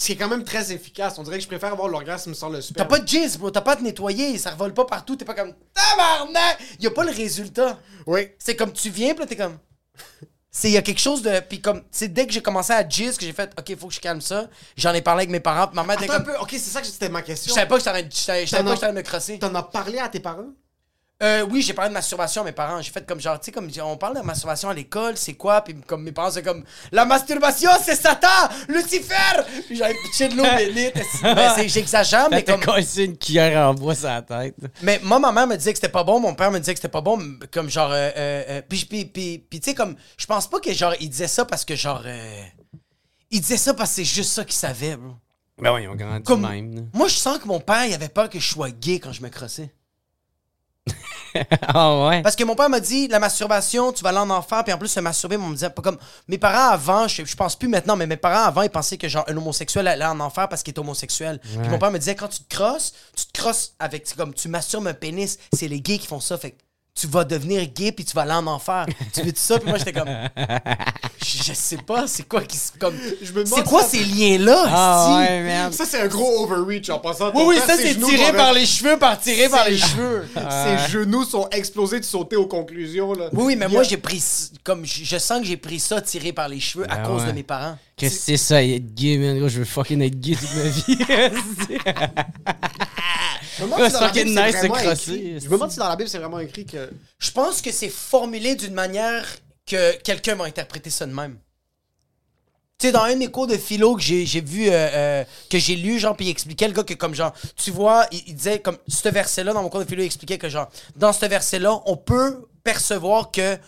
Ce qui est quand même très efficace. On dirait que je préfère avoir l'orgasme sans le T'as sperme. pas de jizz, bro, t'as pas à te nettoyer, ça revole pas partout, t'es pas comme tabarnak, y a pas le résultat. Oui. C'est comme tu viens, puis là, t'es comme. C'est, il y a quelque chose de. Puis comme, c'est dès que j'ai commencé à jizz que j'ai fait, OK, faut que je calme ça. J'en ai parlé avec mes parents, puis ma mère était Attends un comme. peu. Ok, c'est ça que c'était ma Je question. savais pas que j'étais de- je savais je pas as- que j'étais en train de me crosser. T'en as parlé à tes parents? Euh, oui, j'ai parlé de masturbation à mes parents. J'ai fait comme genre, tu sais, comme on parle de masturbation à l'école, c'est quoi? Puis comme mes parents, c'est comme, la masturbation, c'est Satan! Lucifer! Puis j'avais pitché de l'eau bénite. C'est- J'exagère, mais Mais t'as comme. cassé une cuillère en bois sur la tête. Mais moi, ma mère me disait que c'était pas bon, mon père me disait que c'était pas bon, comme genre. Euh, euh, euh, puis, puis, puis, puis, tu sais, comme. Je pense pas que genre, il disait ça parce que genre. euh, il disait ça parce que c'est juste ça qu'il savait, bro. Ben oui, ils ont grandi Comme, même. là. moi, je sens que mon père, il avait peur que je sois gay quand je me crossais. Ah ouais? Parce que mon père m'a dit, la masturbation, tu vas aller en enfer, puis en plus, se masturber, on me disait pas comme. Mes parents avant, je, je pense plus maintenant, mais mes parents avant, ils pensaient que genre un homosexuel allait en enfer parce qu'il est homosexuel. Puis mon père me disait, quand tu te crosses, tu te crosses avec. comme tu masturbes un pénis, c'est les gays qui font ça, fait que tu vas devenir gay puis tu vas aller en enfer. tu veux ça? Puis moi, j'étais comme. Je, je sais pas, c'est quoi qui. se- Comme, Je me demande c'est quoi ça- ces liens-là? Ah ouais, merde. Ça, c'est un gros overreach en passant. Oui, oui, ça, c'est tiré par être- les cheveux, par tirer par les cheveux. Ses genoux sont explosés de sauter aux conclusions. Là. Oui, oui, mais moi, j'ai pris. Comme, je je sens que j'ai pris ça tiré par les cheveux à Ben cause de mes parents. Qu'est-ce que c'est ça, être gay, man? Gros, Je veux fucking être gay toute ma vie. Je me demande si dans la fucking Bible, c'est nice de vraiment crosser, écrit- esti. Je me demande si dans la Bible, c'est vraiment écrit que. Je pense que c'est formulé d'une manière que quelqu'un m'a interprété ça de même. Tu sais, dans un cours de philo que j'ai vu, euh, euh, que j'ai lu, genre, puis il expliquait le gars que, comme genre, tu vois, il, disait, comme, ce verset-là, dans mon cours de philo, il expliquait que, genre, dans ce verset-là, on peut percevoir que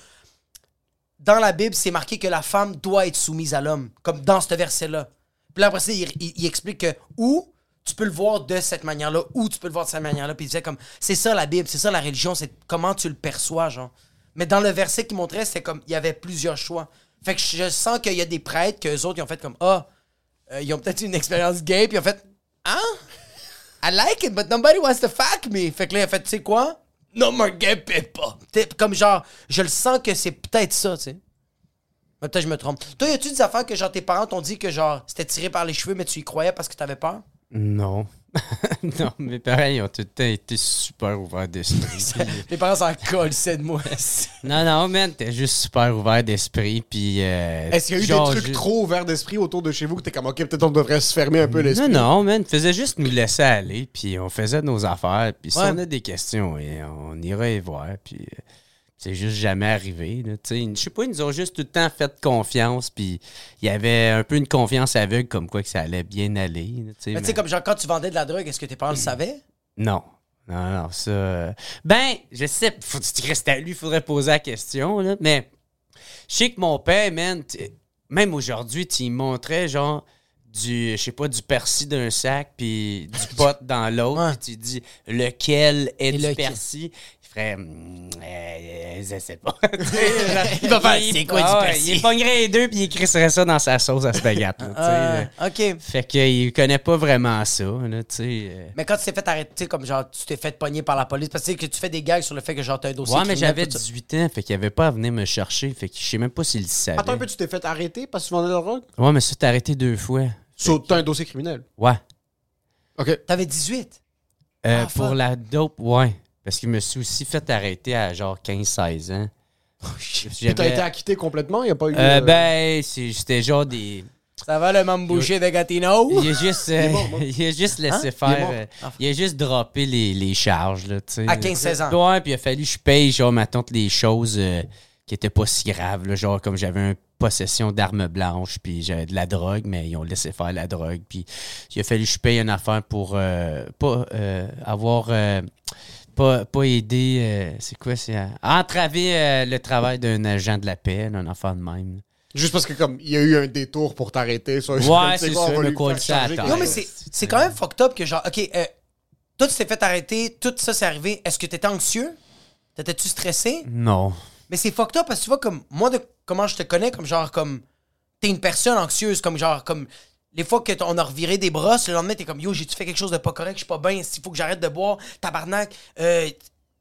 dans la Bible, c'est marqué que la femme doit être soumise à l'homme, comme dans ce verset-là. Puis là, après ça, il, explique que où tu peux le voir de cette manière-là, où tu peux le voir de cette manière-là. Puis il disait comme, c'est ça la Bible, c'est ça la religion, c'est comment tu le perçois, genre. Mais dans le verset qu'il montrait, c'était comme, il y avait plusieurs choix. Fait que je sens qu'il y a des prêtres, qu'eux autres, ils ont fait comme, ah, euh, ils ont peut-être eu une expérience gay, puis ils ont fait Hein? I like it, but nobody wants to fuck me. Fait que là, il a fait, tu sais quoi? No more gay people. Comme genre, je le sens que c'est peut-être ça, tu sais. Mais peut-être je me trompe. Toi, y a-tu des affaires que genre tes parents t'ont dit que genre c'était tiré par les cheveux, mais tu y croyais parce que t'avais peur? Non. non, mes parents, ils ont tout le temps été super ouverts d'esprit. Tes parents s'en collent, c'est de moi. non, non, man, t'es juste super ouvert d'esprit. Puis. euh, Est-ce qu'il y a eu genre, des trucs trop ouverts d'esprit autour de chez vous que t'es comme, ok, peut-être on devrait se fermer un peu l'esprit? Non, non, man, faisait juste nous laisser aller, puis on faisait nos affaires, puis si Ouais. on a des questions, et on irait y voir, puis euh, c'est juste jamais arrivé. là, tu sais. Je sais pas, ils nous ont juste tout le temps fait confiance, puis il y avait un peu une confiance aveugle comme quoi que ça allait bien aller. là, Mais tu sais, comme genre quand tu vendais de la drogue, est-ce que tes parents le savaient? Non. Non, non, ça. euh, Ben, je sais, faut tu restes à lui, il faudrait poser la question, là. Mais je sais que mon père, man, même aujourd'hui, tu lui montrais genre du, je sais pas, du persil d'un sac, puis du pot dans l'autre, puis tu dis lequel est Et du lequel? persil? Il ferait, Hmm, euh, je sais pas. Il va faire, c'est quoi du ouais, persil? Il pognerait les deux, puis il crisserait ça dans sa sauce à sais, là. Ah, ok. Fait qu'il connaît pas vraiment ça, là, euh. Mais quand tu t'es fait arrêter, tu sais, comme genre, tu t'es fait pogner par la police, parce que tu sais que tu fais des gags sur le fait que genre, t'as un dossier. Ouais, mais j'avais tout ça. 18 ans, fait qu'il avait pas à venir me chercher. Fait que je sais même pas s'il le savait. Attends un peu, tu t'es fait arrêter parce que tu vendais de la drogue? Ouais, mais ça, t'as arrêté deux fois. So, t'as un dossier criminel? Ouais. Ok. T'avais 18. Euh, Ah, pour fuck. la dope, ouais. Parce qu'il me suis aussi fait arrêter à genre 15-16 ans. Puis J'avais- t'as été acquitté complètement? Il a pas eu. Euh, euh, ben, c'était genre des. Ça va le mambouché de Gatineau? Il a juste, euh, il a juste laissé Il est faire. euh, il a juste droppé les, les charges, là, tu sais. À là. 15-16 ans. Ouais, puis il a fallu que je paye, genre, ma tante, les choses euh, qui étaient pas si graves, là, genre, comme j'avais une possession d'armes blanches, puis j'avais de la drogue, mais ils ont laissé faire la drogue, puis il a fallu que je paye une affaire pour euh, pas euh, avoir. Pas, pas aider, euh, c'est quoi, c'est euh, entraver euh, le travail d'un agent de la paix, un affaire de même. Juste parce que, comme, il y a eu un détour pour t'arrêter. ça, Ouais, c'est quoi, ça, le call ça. Non, mais c'est c'est quand même fucked up que genre, OK, euh, toi, tu t'es fait arrêter, tout ça s'est arrivé. Est-ce que t'étais anxieux? T'étais-tu stressé? Non. Mais c'est fucked up parce que tu vois, comme moi, de comment je te connais, comme genre, comme t'es une personne anxieuse, comme genre, comme les fois que on a reviré des brosses, le lendemain, t'es comme yo, j'ai-tu fait quelque chose de pas correct, je suis pas bien, il faut que j'arrête de boire, tabarnak. Euh,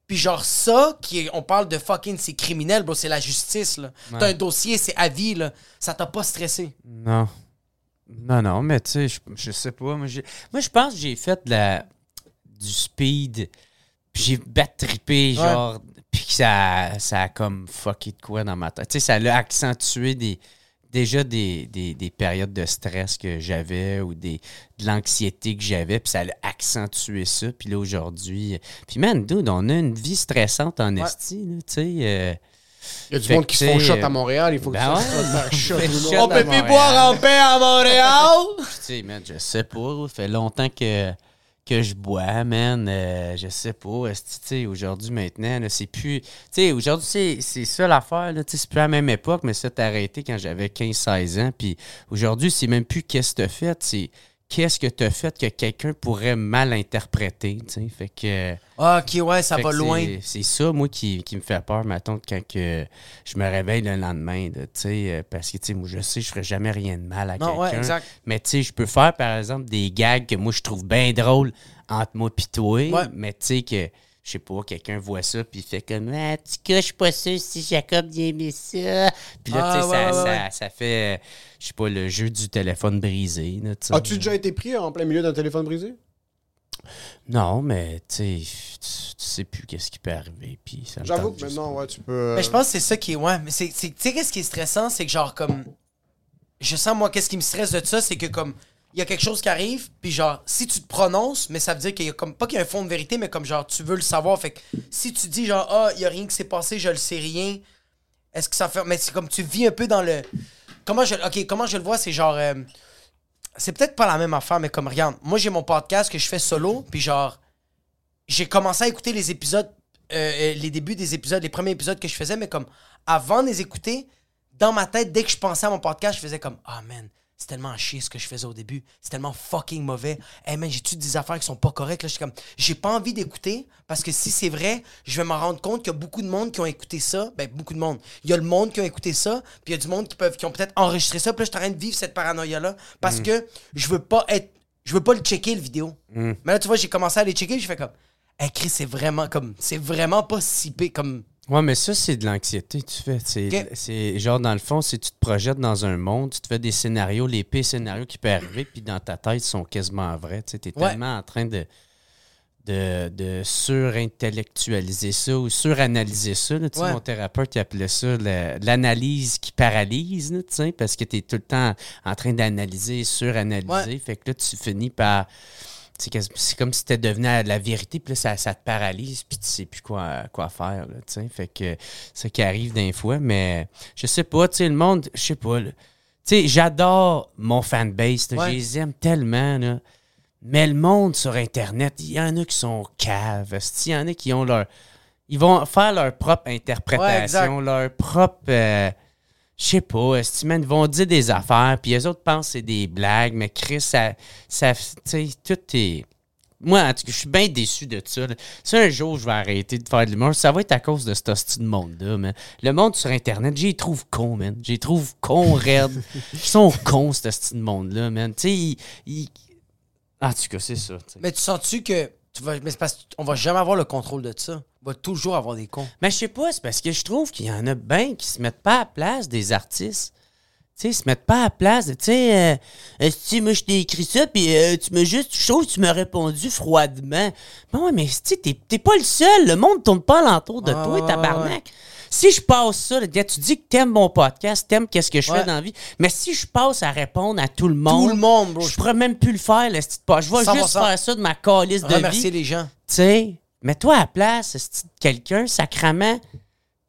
puis genre ça, qui est- on parle de fucking, c'est criminel, bro, c'est la justice, là. T'as un dossier, c'est à vie, là. Ça t'a pas stressé. Non. Non, non, mais tu sais, je, je sais pas. Moi, je pense que j'ai fait de la, du speed, puis j'ai bat trippé, genre, puis que ça, ça a comme fucké de quoi dans ma tête. Tu sais, ça l'a accentué des, déjà des, des, des périodes de stress que j'avais ou des, de l'anxiété que j'avais, puis ça l'a accentué ça. Puis là, aujourd'hui. Puis man, dude, on a une vie stressante en esti, là, tu sais. euh, Il y a du Fait monde qui se font shot à Montréal. Il faut que ben tu ouais. monde. On peut à plus Montréal. boire en paix à Montréal! Puis, tu sais, man, je sais pas. Ça fait longtemps que, que je bois, man. Euh, je sais pas. Aujourd'hui, maintenant, c'est plus. Tu sais, aujourd'hui, c'est, ça l'affaire, c'est plus à la même époque, mais ça t'as arrêté quand j'avais 15-16 ans. Puis aujourd'hui, c'est même plus qu'est-ce que t'as fait, c'est qu'est-ce que t'as fait que quelqu'un pourrait mal interpréter, tu sais? Fait que. Ah, ok, ouais, ça va loin. c'est- ça, moi, qui, qui me fait peur, mettons, quand que je me réveille le lendemain, là, tu euh, parce que, tu sais, moi, je sais, je ferai jamais rien de mal à ouais, quelqu'un. exact. Mais, tu sais, je peux faire, par exemple, des gags que moi, je trouve bien drôles entre moi et toi, Ouais. mais, tu sais, que, je sais pas, quelqu'un voit ça, puis il fait comme, ah, tu cas, je suis pas sûr si Jacob il aimait ça. Puis là, Ah, tu sais, ouais, ça, ouais, ça- ouais. ça fait, je sais pas, le jeu du téléphone brisé, là, tu sais. As-tu déjà été pris en plein milieu d'un téléphone brisé? Non, mais, tu sais, tu- tu sais plus qu'est-ce qui peut arriver, puis ça me J'avoue que maintenant, ouais, tu peux. euh, Mais je pense que c'est ça qui est. Ouais, mais c'est. c'est- Tu sais, qu'est-ce qui est stressant? C'est que, genre, comme. Je sens, moi, qu'est-ce qui me stresse de ça? C'est que, comme. Il y a quelque chose qui arrive, puis genre, si tu te prononces, mais ça veut dire qu'il y a comme. Pas qu'il y a un fond de vérité, mais comme, genre, tu veux le savoir. Fait que si tu dis, genre, ah, il y a rien qui s'est passé, je le sais rien, est-ce que ça fait. Mais c'est comme tu vis un peu dans le. Comment je. Ok, comment je le vois, c'est genre. euh, C'est peut-être pas la même affaire, mais comme, regarde, moi, j'ai mon podcast que je fais solo, puis genre j'ai commencé à écouter les épisodes, euh, euh, les débuts des épisodes, les premiers épisodes que je faisais, mais comme avant de les écouter, dans ma tête, dès que je pensais à mon podcast, je faisais comme Ah man, c'est tellement chier ce que je faisais au début. C'est tellement fucking mauvais. Hey man, j'ai-tu des affaires qui sont pas correctes? Là, je suis comme, j'ai pas envie d'écouter parce que si c'est vrai, je vais m'en rendre compte qu'il y a beaucoup de monde qui ont écouté ça. Ben, beaucoup de monde. Il y a le monde qui a écouté ça, puis il y a du monde qui, peuvent, qui ont peut-être enregistré ça. Puis là, je suis en train de vivre cette paranoïa-là parce que je veux pas être. Je veux pas le checker, le vidéo. Mais là, tu vois, j'ai commencé à les checker, je fais comme, hey Chris, c'est vraiment comme, c'est vraiment pas si pire comme. Ouais, mais ça, c'est de l'anxiété, tu fais. C'est, genre, dans le fond, si tu te projettes dans un monde, tu te fais des scénarios, les pires scénarios qui peuvent arriver, puis dans ta tête, ils sont quasiment vrais. Tu es Ouais. tellement en train de, de, de surintellectualiser ça ou suranalyser ça. là. Ouais. Mon thérapeute, il appelait ça la- l'analyse qui paralyse, là, tu sais, parce que tu es tout le temps en train d'analyser, suranalyser. Ouais. Fait que là, tu finis par c'est comme si tu devenu à la vérité, puis là, ça, ça te paralyse, puis tu sais plus quoi, quoi faire, là. Fait que c'est ça qui arrive d'un fois, mais je sais pas, tu sais, le monde, je sais pas. Tu sais, j'adore mon fanbase, Ouais. je les aime tellement, là. Mais le monde sur Internet, il y en a qui sont caves, il y en a qui ont leur... Ils vont faire leur propre interprétation, leur propre... euh, je sais pas, ils vont dire des affaires, puis les autres pensent que c'est des blagues, mais Chris, ça... ça tu sais, tout est... Moi, en tout cas, je suis bien déçu de ça. Si un jour je vais arrêter de faire de l'humour, ça va être à cause de ce hostie de monde-là, man. Le monde sur Internet, j'y trouve con, man. J'y trouve con, raide. Ils sont cons, ce hostie de monde-là, man. Tu sais, ils, En tout cas, c'est ça. Mais tu sens-tu que. Tu vas, mais c'est parce qu'on va jamais avoir le contrôle de ça? Va toujours avoir des cons. Mais je sais pas, c'est parce que je trouve qu'il y en a bien qui se mettent pas à la place des artistes. Tu sais, ils se mettent pas à la place. Tu sais, euh, si moi je t'ai écrit ça, puis euh, tu m'as juste, je trouve que tu m'as répondu froidement. Mais ouais, mais tu sais, t'es t'es pas le seul. Le monde tourne pas alentour de Ouais, toi, ouais, ouais, tabarnak. Si je passe ça, tu dis que t'aimes mon podcast, t'aimes qu'est-ce que je Ouais. fais dans la vie, mais si je passe à répondre à tout le monde, Tout le monde, bro. je pourrais même plus le faire, le petit pas. Je vais 100%. juste faire ça de ma calice de Remercier vie. les gens. Tu sais, mets-toi à la place, quelqu'un, sacrament.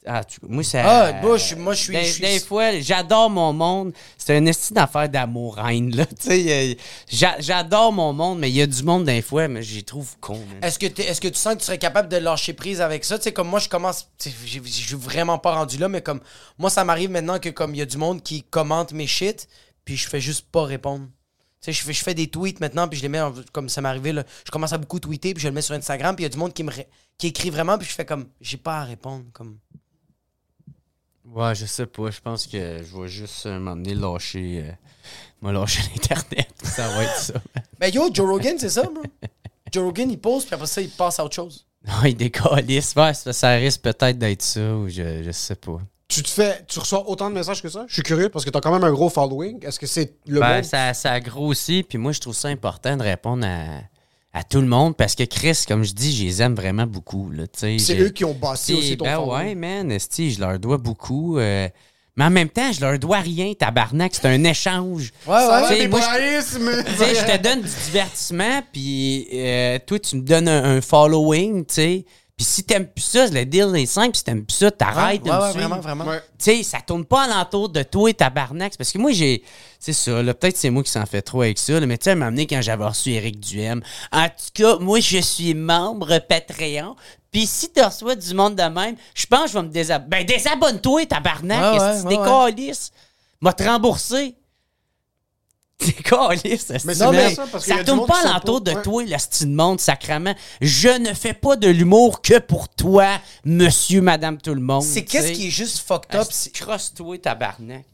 Ah, tu- moi, ça. Ah, moi, je moi, je suis- Des, je suis- des fois, j'adore mon monde. C'est un esti d'affaire d'amour-reine, là. Tu sais, euh, j'a- j'adore mon monde, mais il y a du monde des fois, mais j'y trouve con. Est-ce que, t'es- est-ce que tu sens que tu serais capable de lâcher prise avec ça? Tu sais, comme moi, je commence. Je suis vraiment pas rendu là, mais comme moi, ça m'arrive maintenant que comme il y a du monde qui commente mes shit, puis je fais juste pas répondre. Sais, je fais, je fais des tweets maintenant, puis je les mets en- comme ça m'est arrivé. Là, je commence à beaucoup tweeter, puis je le mets sur Instagram, puis il y a du monde qui me qui écrit vraiment, puis je fais comme j'ai pas à répondre. Comme Ouais, je sais pas. Je pense que je vais juste euh, m'emmener lâcher. euh, lâché l'Internet. Ça va être ça. ben yo, Joe Rogan, c'est ça, bro. Joe Rogan, il pose, puis après ça, il passe à autre chose. Non, il décalisse. Ouais, ça, ça risque peut-être d'être ça, ou je, je sais pas. Tu te fais, tu reçois autant de messages que ça? Je suis curieux parce que t'as quand même un gros following. Est-ce que c'est le Ben, monde? ça, ça grossit, puis moi, je trouve ça important de répondre à, à tout le monde parce que Chris, comme je dis, je les aime vraiment beaucoup. tu. C'est eux qui ont bâti aussi ton ben following. ouais, man, esti, je leur dois beaucoup. euh, mais en même temps, je leur dois rien, tabarnak. C'est un échange. Ouais, ouais, Tu mais moi, je- tu je te donne du divertissement, puis euh, toi, tu me donnes un, un following, tu sais. Puis si t'aimes plus ça, le deal est simple. Si t'aimes plus ça, t'arrêtes Ouais, de me ouais, suivre. vraiment, vraiment. Ouais. Tu sais, ça tourne pas alentour de toi et tabarnak. C'est Parce que moi, j'ai. C'est ça, là. Peut-être c'est moi qui s'en fait trop avec ça. là, mais tu sais, un moment donné, quand j'avais reçu Eric Duhem. En tout cas, moi, je suis membre Patreon. Puis si tu reçois du monde de même, je pense que je vais me désabonner. Ben, désabonne-toi, tabarnak. Ouais, Est-ce que ouais, tu ouais, décalisses? M'a te rembourser. Décalisse, est-ce Mais bien mets- ça, parce ça tourne pas pas- de ouais. toi, le style de monde, sacrament. Je ne fais pas de l'humour que pour toi, monsieur, madame, tout le monde. C'est qu'est-ce qui est juste fucked up? Crosse-toi, tabarnak.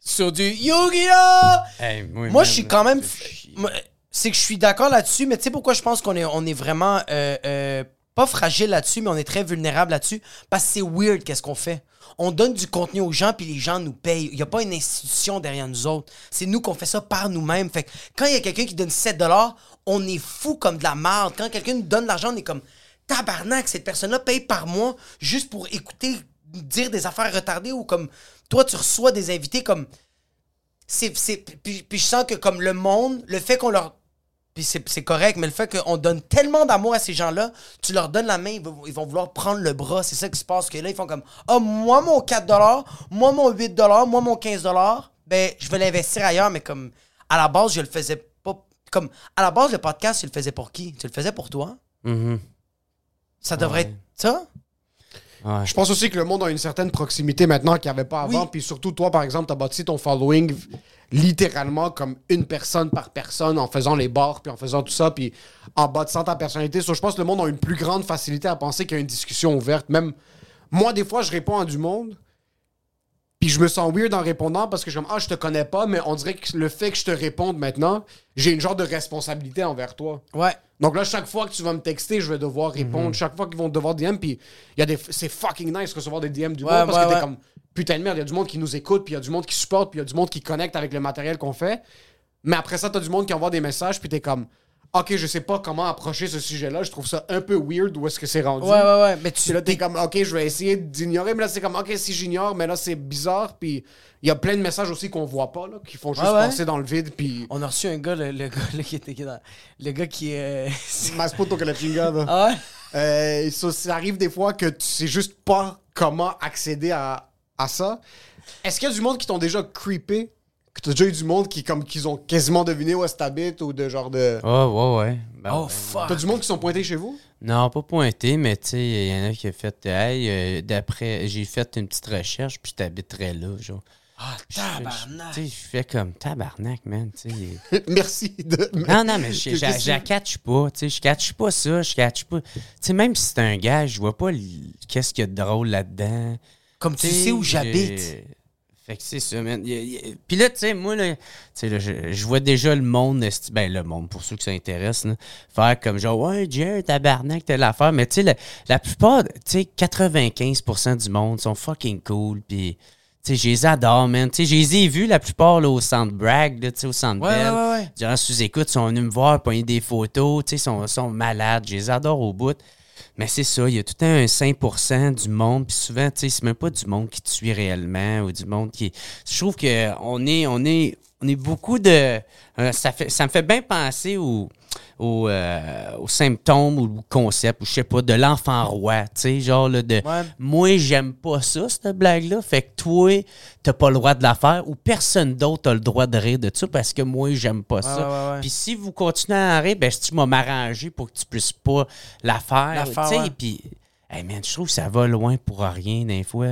Sur du Yu-Gi-Oh! Hey, Moi, je suis quand même. C'est que je suis d'accord là-dessus, mais tu sais pourquoi je pense qu'on est, on est vraiment. euh, euh, pas fragile là-dessus, mais on est très vulnérable là-dessus. Parce que c'est weird qu'est-ce qu'on fait. On donne du contenu aux gens, puis les gens nous payent. Il n'y a pas une institution derrière nous autres. C'est nous qu'on fait ça par nous-mêmes. Fait que quand il y a quelqu'un qui donne 7 on est fou comme de la merde. Quand quelqu'un nous donne de l'argent, on est comme tabarnak, cette personne-là paye par mois juste pour écouter, dire des affaires retardées ou comme toi, tu reçois des invités comme c'est, puis je sens que comme le monde, le fait qu'on leur... Puis c'est, correct, mais le fait qu'on donne tellement d'amour à ces gens-là, tu leur donnes la main, ils vont, ils vont vouloir prendre le bras. C'est ça qui se passe. Que là, ils font comme, ah, moi, mon 4 moi, mon 8 moi, mon 15 ben, je vais l'investir ailleurs, mais comme, à la base, je le faisais pas... Comme, à la base, le podcast, tu le faisais pour qui? Tu le faisais pour toi? Mhm. Ça devrait Ouais. être ça? Ouais. Je pense aussi que le monde a une certaine proximité maintenant qu'il n'y avait pas avant. Oui. Puis surtout, toi, par exemple, tu as bâti ton following littéralement comme une personne par personne en faisant les bars, puis en faisant tout ça, puis en bâtissant ta personnalité. So, je pense que le monde a une plus grande facilité à penser qu'il y a une discussion ouverte. Même moi, des fois, je réponds à du monde, puis je me sens weird en répondant parce que je suis comme, ah, je te connais pas, mais on dirait que le fait que je te réponde maintenant, j'ai une genre de responsabilité envers toi. Ouais. Donc là, chaque fois que tu vas me texter, je vais devoir répondre. Mhm. Chaque fois qu'ils vont devoir DM, puis il y a des, c'est fucking nice de recevoir des DM du Ouais, monde parce ouais, que t'es ouais. comme putain de merde. Il y a du monde qui nous écoute, puis il y a du monde qui supporte, puis il y a du monde qui connecte avec le matériel qu'on fait. Mais après ça, t'as du monde qui envoie des messages, puis t'es comme ok, je sais pas comment approcher ce sujet-là. Je trouve ça un peu weird où est-ce que c'est rendu. Ouais, ouais, ouais. Mais Puis tu. là, t'es comme, ok, je vais essayer d'ignorer, mais là, c'est comme, ok, si j'ignore, mais là, c'est bizarre. Puis il y a plein de messages aussi qu'on voit pas, là, qui font juste Ouais, ouais. passer dans le vide. Puis. On a reçu un gars, le, le gars là, qui était Le gars qui est. Maspoto que la chingada. ah ouais? Euh, ça, ça arrive des fois que tu sais juste pas comment accéder à, à ça. Est-ce qu'il y a du monde qui t'ont déjà creepé? Que t'as déjà eu du monde qui comme qu'ils ont quasiment deviné où est-ce que t'habites ou de genre de. Oh, ouais, ouais. Ben, Oh fuck. T'as du monde qui sont pointés chez vous? Non, pas pointé, mais tu sais, il y en a qui a fait. Hey, euh, d'après, j'ai fait une petite recherche, puis t'habiterais là, genre. Ah, tabarnak. Tu sais, je fais comme tabarnak, man. Merci de. Non, non, mais je catch pas. Tu sais, je catch pas ça. Je catch pas. Tu sais, même si c'est un gars, je vois pas qu'est-ce qu'il y a de drôle là-dedans. Comme tu Tu sais où j'habite. Fait que c'est ça, man. Puis là, tu sais, moi, là, tu sais, là, je, vois déjà le monde, ben le monde, pour ceux qui s'intéressent, faire comme genre, ouais, Jerry, tabarnak, telle affaire. Mais tu sais, la, la plupart, tu sais, 95% du monde sont fucking cool. Puis, tu sais, je les adore, man. Tu sais, je les ai vus la plupart là, au centre Bragg, là, tu sais, au centre Ouais, Bell. ouais, ouais. Durant sous-écoute, ils sont venus me voir, pogner des photos, tu sais, ils sont, sont malades. Je les adore au bout. Mais c'est ça, il y a tout un 5% du monde, puis souvent, tu sais, c'est même pas du monde qui suit réellement ou du monde qui. Je trouve que on est, on est, on est beaucoup de. euh, ça, fait, ça me fait bien penser au, au, euh, aux symptômes ou au concept, ou je sais pas, de l'enfant roi, tu sais, genre là, de. Ouais. Moi, j'aime pas ça, cette blague-là. Fait que toi, t'as pas le droit de la faire, ou personne d'autre a le droit de rire de ça parce que moi, j'aime pas ça. ouais. Puis si vous continuez à en rire, ben, si tu m'as m'arranger pour que tu puisses pas la faire. La faire, puis. Hey man, je trouve que ça va loin pour rien des fois.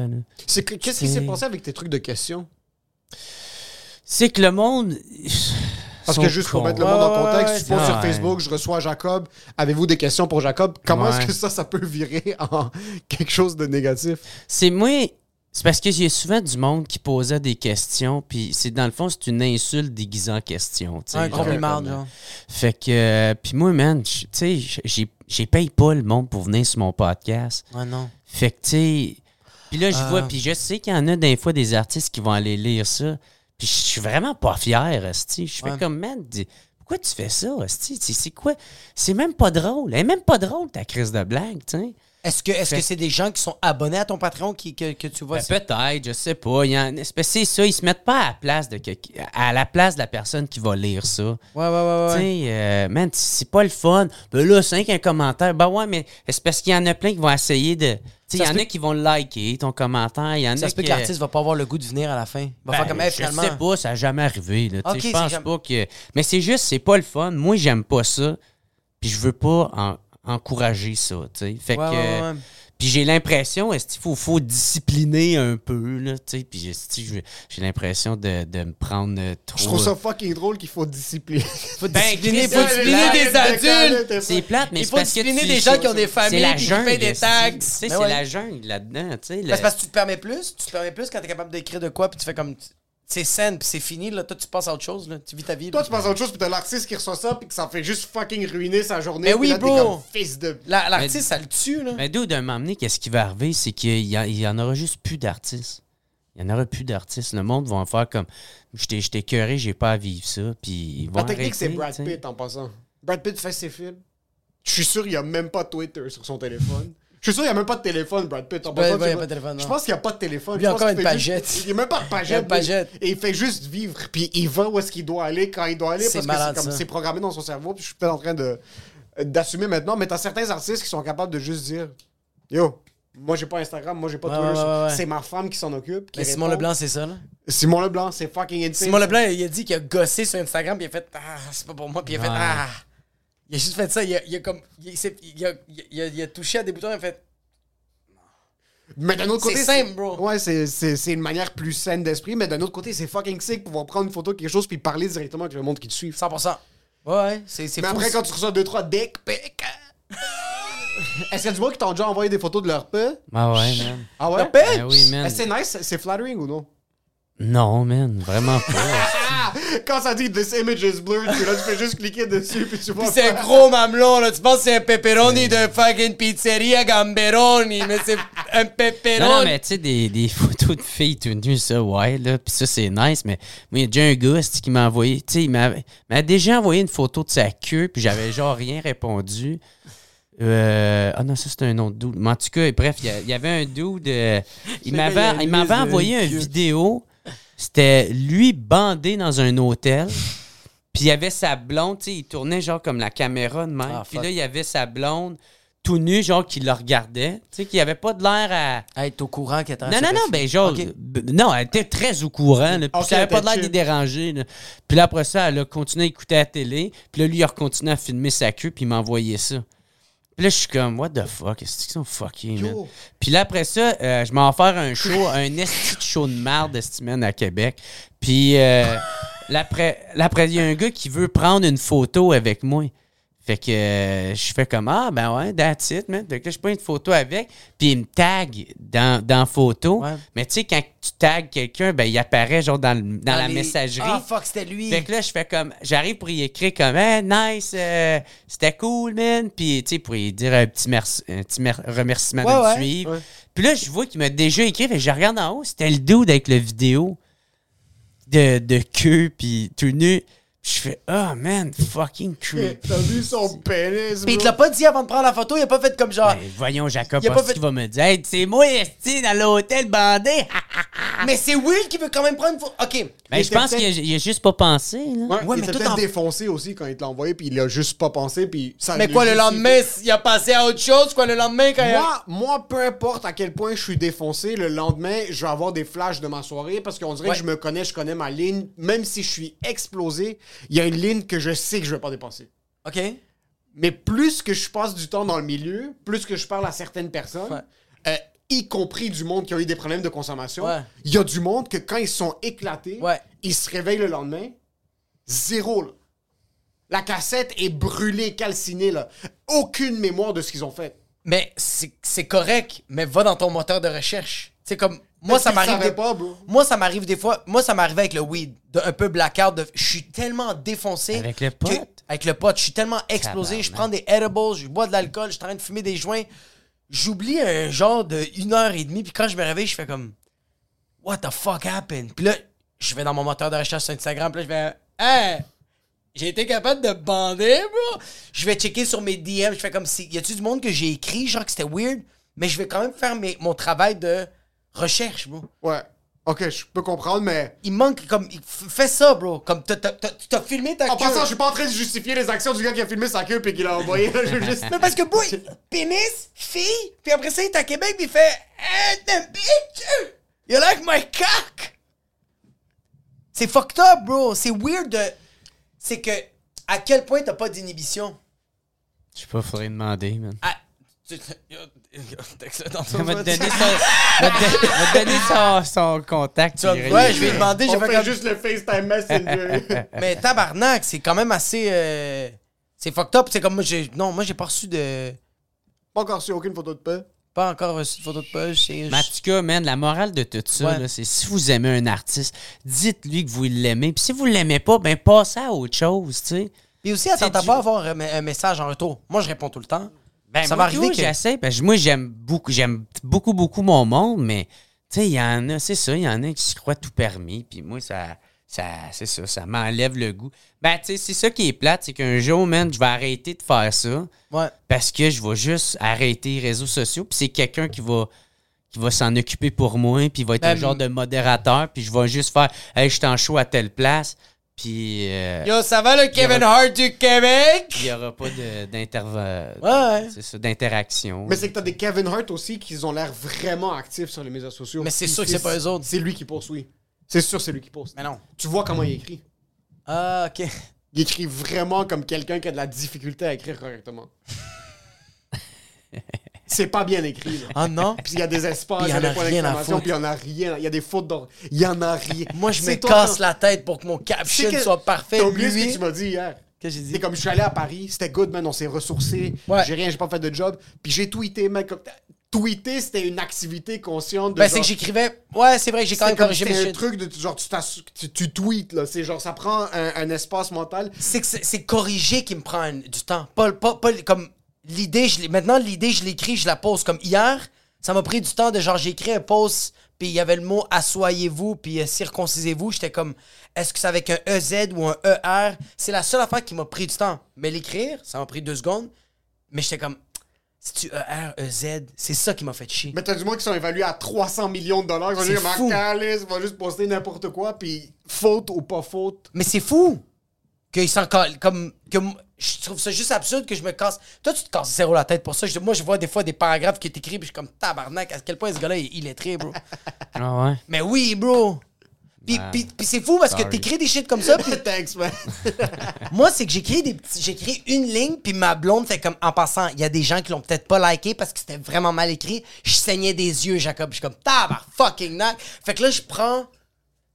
Qu'est-ce qui s'est passé avec tes trucs de questions? C'est que le monde. Parce que juste pour mettre le Ouais, monde en ouais, contexte, ouais, tu poses sur ouais. Facebook, je reçois Jacob. Avez-vous des questions pour Jacob? Comment est-ce Ouais. que ça, ça peut virer en quelque chose de négatif? C'est moi. C'est parce y a souvent du monde qui posait des questions, puis c'est dans le fond, c'est une insulte déguisée en question. Un compliment, genre. Fait que, euh, puis moi, man, tu sais, j'ai- j'ai paye pas le monde pour venir sur mon podcast. Ouais, non. Fait que, tu sais. Puis là, je Ah. vois, puis je sais qu'il y en a des fois des artistes qui vont aller lire ça. Puis je suis vraiment pas fier, esti. Je fais Ouais. comme, man, dis- pourquoi tu fais ça, esti? C'est c'est quoi? C'est même pas drôle. Elle est même pas drôle, ta crise de blague, tu sais. Est-ce que que c'est des gens qui sont abonnés à ton Patreon qui, que, que tu vois? Ben, peut-être, je sais pas. C'est que ça, ils se mettent pas à la place de à la place de la personne qui va lire ça. Ouais, ouais, ouais, Tu ouais. sais, euh, man, c'est pas le fun. Ben là, c'est un commentaire. Ben ouais, mais c'est parce qu'il y en a plein qui vont essayer de. Il y en a qui vont liker ton commentaire. Y en Ça a se peut qui- que l'artiste va pas avoir le goût de venir à la fin. Va Ben, faire comme, hey, je finalement. sais pas, ça n'a jamais arrivé. Là, Tu sais, Ok, je pense pas que. Mais c'est juste, c'est pas le fun. Moi, j'aime pas ça. Puis je veux pas en- encourager ça. tu sais. Fait Ouais, que. ouais, ouais. Puis j'ai l'impression, est-ce qu'il faut, faut discipliner un peu, là, tu sais? Puis j'ai l'impression de, de me prendre euh, trop. Je trouve ça fucking drôle qu'il faut discipliner. Faut Ben, discipliner, faut discipliner des adultes. C'est plate, mais Il c'est faut parce que discipliner tu- des gens qui ont des familles la qui jungle, payent des taxes. Tu sais, Ben c'est ouais. la jungle là-dedans, tu sais. Ben, le- c'est parce que tu te permets plus. Tu te permets plus quand t'es capable d'écrire de quoi, puis tu fais comme. C'est scène, puis c'est fini. Là, toi, tu passes à autre chose. Là. Tu vis ta vie. Toi, là. tu penses à autre chose, puis t'as l'artiste qui reçoit ça, puis que ça fait juste fucking ruiner sa journée. Mais puis oui, là, bro. comme fils de. La- L'artiste, ça le tue. Là. Mais d'où d'un moment donné, qu'est-ce qui va arriver, c'est qu'il y, il y en aura juste plus d'artistes. Il y en aura plus d'artistes. Le monde va en faire comme j'étais j'étais écœuré, j'ai pas à vivre ça. Puis ils vont La technique, c'est Brad. Pitt en passant. Brad Pitt fait ses films. Je suis sûr qu'il n'y a même pas Twitter sur son téléphone. Je suis sûr qu'il n'y a même pas de téléphone, Brad Pitt. En y a pas de téléphone, Je pense qu'il n'y a pas de téléphone. Il y a encore une juste- pagette. Il n'y a même pas de pagette. pagette. Et il fait juste vivre. Puis il va où est-ce qu'il doit aller quand il doit aller. C'est Parce que c'est programmé dans son cerveau. Puis je suis peut-être en train de d'assumer maintenant. Mais t'as certains artistes qui sont capables de juste dire Yo, moi j'ai pas Instagram, moi j'ai pas Ouais, Twitter. ouais, ouais, ouais. C'est ma femme qui s'en occupe. qui Mais Simon. Leblanc, c'est ça. Là? Simon Leblanc, c'est fucking insane. Simon Leblanc, il a dit qu'il a gossé sur Instagram, puis il a fait Ah, c'est pas pour moi, puis il a fait. Ah. Il a juste fait ça. Il a, il a comme. Il, il a, il a- il a touché à des boutons, il a fait Mais d'un autre C'est côté. simple, bro. Ouais, c'est- c'est c'est une manière plus saine d'esprit, mais d'un autre côté, c'est fucking sick pouvoir prendre une photo de quelque chose puis parler directement avec le monde qui te suit. 100%. Ouais, c'est c'est Mais fou. après, quand tu reçois 2-3 dick pics. Est-ce qu'il y a du monde qui t'ont déjà envoyé des photos de leur paix? Ah ouais, man. Ah ouais? Leur paix? Ben oui, man. Est-ce que c'est nice? C'est flattering ou non? Non, man, vraiment pas. Quand ça dit This image is blurred, puis là, tu fais juste cliquer dessus, puis tu vois. C'est un gros mamelon, là. Tu penses que c'est un pepperoni de fucking pizzeria Gamberoni, mais c'est un pepperoni. Non, non, mais tu sais, des, des photos de filles tout nues, ça, ouais, là. Puis ça, c'est nice. Mais moi, il y a déjà un gars qui m'a envoyé. Tu sais, il m'a m'a déjà envoyé une photo de sa queue, puis j'avais genre rien répondu. Euh, ah non, ça, c'était un autre dude. Mais en tout cas, bref, il y, avait un dude. euh, il m'avait envoyé une vidéo. C'était lui bandé dans un hôtel. Puis il y avait sa blonde, tu sais, il tournait genre comme la caméra de même. Ah, puis là, il y avait sa blonde tout nu, genre qui le regardait. Tu sais, qui avait pas de l'air à. Hey, t'es au courant qu'elle était en Non, non, non, ben genre. Non, elle était très au courant. Là, puis Ok, ça avait pas elle l'air de déranger. là. Puis là, après ça, elle a continué à écouter la télé. Puis là, lui, il a continué à filmer sa queue, puis il m'a envoyé ça. Puis là, je suis comme, what the fuck? Est-ce qu'ils sont fuckés, man? Puis là, après ça, euh, je m'en vais faire un show, un esti de show de marde, esti, man, à Québec. Puis euh, l'après, l'après, il y a un gars qui veut prendre une photo avec moi. Fait que euh, je fais comme Ah, ben ouais, that's it, man. Fait que là, je prends une photo avec, puis il me tag dans, dans photo. Ouais. Mais tu sais, quand tu tags quelqu'un, ben il apparaît genre dans, dans la les- messagerie. Ah, fuck, c'était lui. Fait que là, je fais comme. J'arrive pour y écrire comme, hey, nice, euh, c'était cool, man. Puis, tu sais, pour y dire un petit, merci, un petit mer- remerciement Ouais, de me ouais, suivre. Puis là, je vois qu'il m'a déjà écrit. Fait que je regarde en haut, c'était le dude avec le vidéo de, de queue, puis tout nu. Je fais, oh man, fucking creep. T'as vu son pénis, Puis il te l'a pas dit avant de prendre la photo, il a pas fait comme genre. Ben, voyons, Jacob, Il parce fait- qu'il va me dire, hey, c'est moi, esti, dans l'hôtel bandé. Mais c'est Will qui veut quand même prendre une photo. Ok. ben, Il je pense qu'il a, il a juste pas pensé, là. Ouais, Ouais, il mais était tout peut-être en- défoncé aussi quand il te l'a envoyé, puis il a juste pas pensé, puis ça Mais quoi, le lendemain, il a passé à autre chose, quoi, le lendemain, quand il a. Moi, moi, peu importe à quel point je suis défoncé, le lendemain, je vais avoir des flashs de ma soirée parce qu'on dirait Ouais. que je me connais, je connais ma ligne. Même si je suis explosé, il y a une ligne que je sais que je vais pas dépasser. Ok. Mais plus que je passe du temps dans le milieu, plus que je parle à certaines personnes, Ouais. euh, y compris du monde qui a eu des problèmes de consommation, Ouais. il y a du monde que quand ils sont éclatés, Ouais. ils se réveillent le lendemain, zéro. là. La cassette est brûlée, calcinée. Là. Aucune mémoire de ce qu'ils ont fait. Mais c'est c'est correct, mais va dans ton moteur de recherche. C'est comme. Moi, ça m'arrive des... pas, bro. Moi, ça m'arrive des fois. Moi, ça m'arrivait avec le weed. De un peu blackout. De... Je suis tellement défoncé. Avec le que- pot? Avec le pot. Je suis tellement explosé. Je prends des edibles, je bois de l'alcool, je suis en train de fumer des joints. J'oublie un genre de une heure et demie. Puis quand je me réveille, je fais comme. What the fuck happened? Puis là, je vais dans mon moteur de recherche sur Instagram. Puis là, je fais. Hein? J'ai été capable de bander, bro. Je vais checker sur mes DM. Je fais comme si. Y a-tu du monde que j'ai écrit, genre que c'était weird? Mais je vais quand même faire mes- mon travail de recherche, bro. Ouais. Ok, je peux comprendre, mais. Il manque comme. il- Fais ça, bro. Comme tu t'as filmé ta En queue. passant, je suis pas en train de justifier les actions du gars qui a filmé sa queue puis qui l'a envoyé. Je juste- Mais parce que, boy, pénis, fille, puis après ça, il est à Québec, puis il fait. Hey, the bitch! You like my cock? C'est fucked up, bro. C'est weird de. C'est que. À quel point t'as pas d'inhibition? Je sais pas, faudrait demander, man. Ah, tu- Il va te phone. donner son, son, son contact. Tu ouais, je vais lui demander. On j'ai fait comme- juste le FaceTime Messenger. Mais tabarnak, c'est quand même assez. euh, C'est fucked up. C'est comme moi, j'ai. Non, moi, j'ai pas reçu de. pas encore su aucune photo de paix. Pas encore reçu de photo de c'est- Mais en tout cas, man, la morale de tout ça, Ouais. c'est si vous aimez un artiste, dites-lui que vous l'aimez. Puis si vous l'aimez pas, ben passez à autre chose, tu sais. Puis aussi, attends, du- pas à avoir un, un message en retour. Moi, je réponds tout le temps. Ben, ça va arriver que. j'essaie. parce que moi, j'aime beaucoup, j'aime beaucoup, beaucoup mon monde, mais tu sais, il y en a, c'est ça, il y en a qui se croient tout permis. Puis moi, ça, ça c'est ça, ça m'enlève le goût. Ben, tu sais, c'est ça qui est plate, c'est qu'un jour, man, je vais arrêter de faire ça Ouais. parce que je vais juste arrêter les réseaux sociaux. Puis c'est quelqu'un qui va qui va s'en occuper pour moi, puis il va être un Ben, genre de modérateur, puis je vais juste faire « Hey, je suis en show à telle place », puis euh, Yo, ça va le Kevin Hart du Québec? il n'y aura pas d'interv- Ouais. c'est ça, d'interaction. Mais c'est que t'as des Kevin Hart aussi qui ont l'air vraiment actifs sur les médias sociaux. Mais c'est sûr que c'est pas eux autres. C'est lui qui poste, oui. C'est sûr, c'est lui qui poste. Mais non. Tu vois comment il écrit. Ah, ok. Il écrit vraiment comme quelqu'un qui a de la difficulté à écrire correctement. c'est pas bien écrit. là. Ah non? Puis il y a des espaces, il y a des a points d'exclamation, puis il y en a rien. Il y a des fautes d'or. Il y en a rien. Moi, je me casse la tête pour que mon caption que- soit parfait. T'as oublié ce que tu m'as dit hier. Qu'est-ce que j'ai dit? C'est comme je suis allé à Paris, c'était good, man, on s'est ressourcés. Ouais. J'ai rien, j'ai pas fait de job. Puis j'ai tweeté, mec. comme- Tweeter, c'était une activité consciente de. Ben, c'est que j'écrivais. Ouais, c'est vrai, j'ai quand même comme corrigé c'est mes un truc de genre tu, tu, tu tweets là, c'est genre ça prend un, un espace mental. C'est que c'est c'est corriger qui me prend un- du temps. Pas, pas, pas comme l'idée, je maintenant l'idée, je l'écris, je la pose comme hier. Ça m'a pris du temps de genre, j'ai écrit un post, puis il y avait le mot assoyez-vous, puis euh, circoncisez-vous. J'étais comme, est-ce que c'est avec un EZ ou un ER? C'est la seule affaire qui m'a pris du temps. Mais l'écrire, ça m'a pris deux secondes. Mais j'étais comme, si tu ER, EZ, c'est ça qui m'a fait chier. Mais t'as du monde qui sont évalués à 300 millions de dollars, ils vont dire va juste poster n'importe quoi puis faute ou pas faute. Mais c'est fou qu'ils s'en collent. Comme, que je trouve ça juste absurde que je me casse. Toi, tu te casses zéro la tête pour ça. Je- moi, je vois des fois des paragraphes qui est écrit, puis je suis comme tabarnak, à quel point ce gars-là est illettré, bro. Ah ouais? Mais oui, bro. Puis, Ben, puis- puis c'est fou parce que sorry. t'écris des shit comme ça, puis Thanks man. moi, c'est que j'écris des petits- j'écris une ligne, puis ma blonde fait comme, en passant, il y a des gens qui l'ont peut-être pas liké parce que c'était vraiment mal écrit. Je saignais des yeux, Jacob. Je suis comme, tabar fucking nac. Fait que là, je prends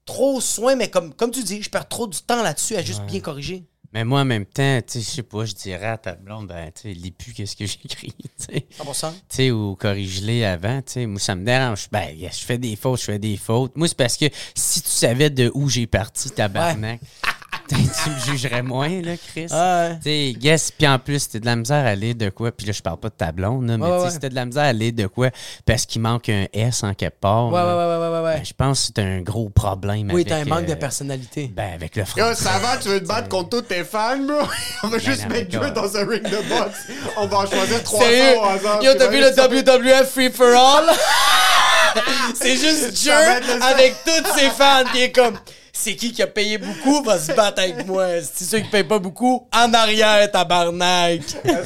trop soin, mais comme, comme tu dis, je perds trop du temps là-dessus à juste bien corriger. Mais moi, en même temps, tu sais, je sais pas, je dirais à ta blonde, ben, tu sais, lis plus qu'est-ce que j'écris, tu sais. 100%. Tu sais, ou corrige-les avant, tu sais. Moi, ça me dérange. Ben, je fais des fautes, je fais des fautes. Moi, c'est parce que si tu savais de où j'ai parti, tabarnak, tu me jugerais moins, là, Chris. Ouais. Tu sais, guess, puis en plus, t'as de la misère à lire de quoi, puis là, je parle pas de ta blonde, là, mais Ouais, tu sais, ouais. si t'as de la misère à lire de quoi parce qu'il manque un S en quelque part, Ouais, ouais, là, ouais, ouais, ouais, ouais. ben, je pense que c'est un gros problème Oui, t'as un manque de euh, personnalité. Ben, avec le Yo, français. ça va, tu veux te battre contre tous tes fans, bro? On va juste non, mettre quoi. dans un ring de boxe. On va en choisir 300 Sérieux? au hasard. Yo, t'as vu juste le WWF Free for All? c'est juste Dieu le- avec tous ses fans qui est comme c'est qui qui a payé beaucoup va se battre avec moi. C'est ceux qui payent pas beaucoup en arrière tabarnak.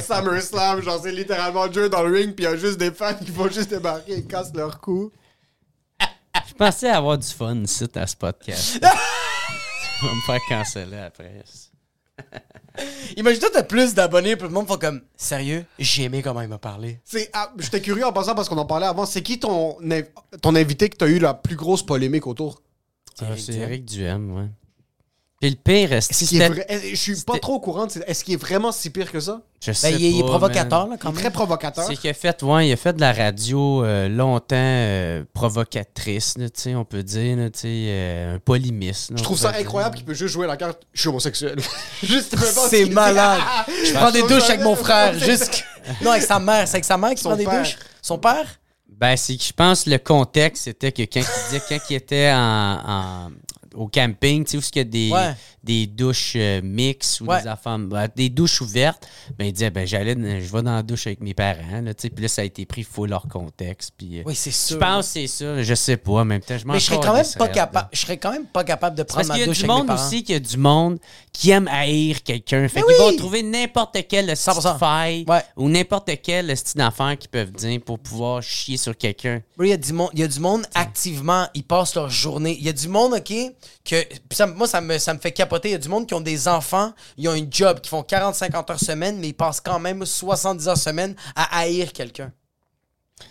SummerSlam, genre c'est littéralement Dieu dans le ring, puis il y a juste des fans qui vont juste débarquer et cassent leur cou. Je pensais avoir du fun ici à ce podcast. Tu vas me faire canceller après. Imagine-toi t'as plus d'abonnés puis le monde fait comme sérieux, j'ai aimé comment il m'a parlé. C'est, ah, j'étais curieux en passant parce qu'on en parlait avant. C'est qui ton, ton invité que t'as eu la plus grosse polémique autour? Ah, c'est. Eric Duhem, ouais. Puis le pire, Est-ce est vrai- est- Je suis pas trop au courant. de c'est- Est-ce qu'il est vraiment si pire que ça? Je sais Ben, il, est- il est provocateur là Il quand est même. très provocateur. C'est qu'il a fait, ouais, il a fait de la radio euh, longtemps euh, provocatrice, là, tu sais, on peut dire, là, tu sais, euh, un polémiste. là, Je trouve ça dire. incroyable qu'il peut juste jouer la carte. Je suis homosexuel. juste C'est malade. Ah, Je prends des douches avec mon frère. Juste... Non, avec sa mère. C'est avec sa mère qui prend des douches? Son père? Ben, c'est que je pense que le contexte, c'était que quand il disait, quand il était en, en- au camping, tu sais, où il y a des, Ouais. Des douches euh, mixtes ou Ouais. des affaires, ben, des douches ouvertes, ben, il disait, ben, j'allais, je vais dans la douche avec mes parents, là, tu sais, puis là, ça a été pris full leur contexte, puis euh, Oui, c'est sûr. je pense que c'est ça, je sais pas, en même temps, je m'en Mais je serais quand même pas raide, capable. Je serais quand même pas capable de prendre Parce ma qu'il y a douche du monde aussi, qu'il y a du monde qui aime haïr quelqu'un. Fait qu'ils vont trouver n'importe quelle petite 100%. faille ou n'importe quelle style d'affaire qu'ils peuvent dire pour pouvoir chier sur quelqu'un. Il y, a du monde, il y a du monde activement, ils passent leur journée. Il y a du monde, OK, que. ça- moi, ça me, ça me fait capoter. Il y a du monde qui ont des enfants, ils ont un job, qui font 40-50 heures semaine, mais ils passent quand même 70 heures semaine à haïr quelqu'un.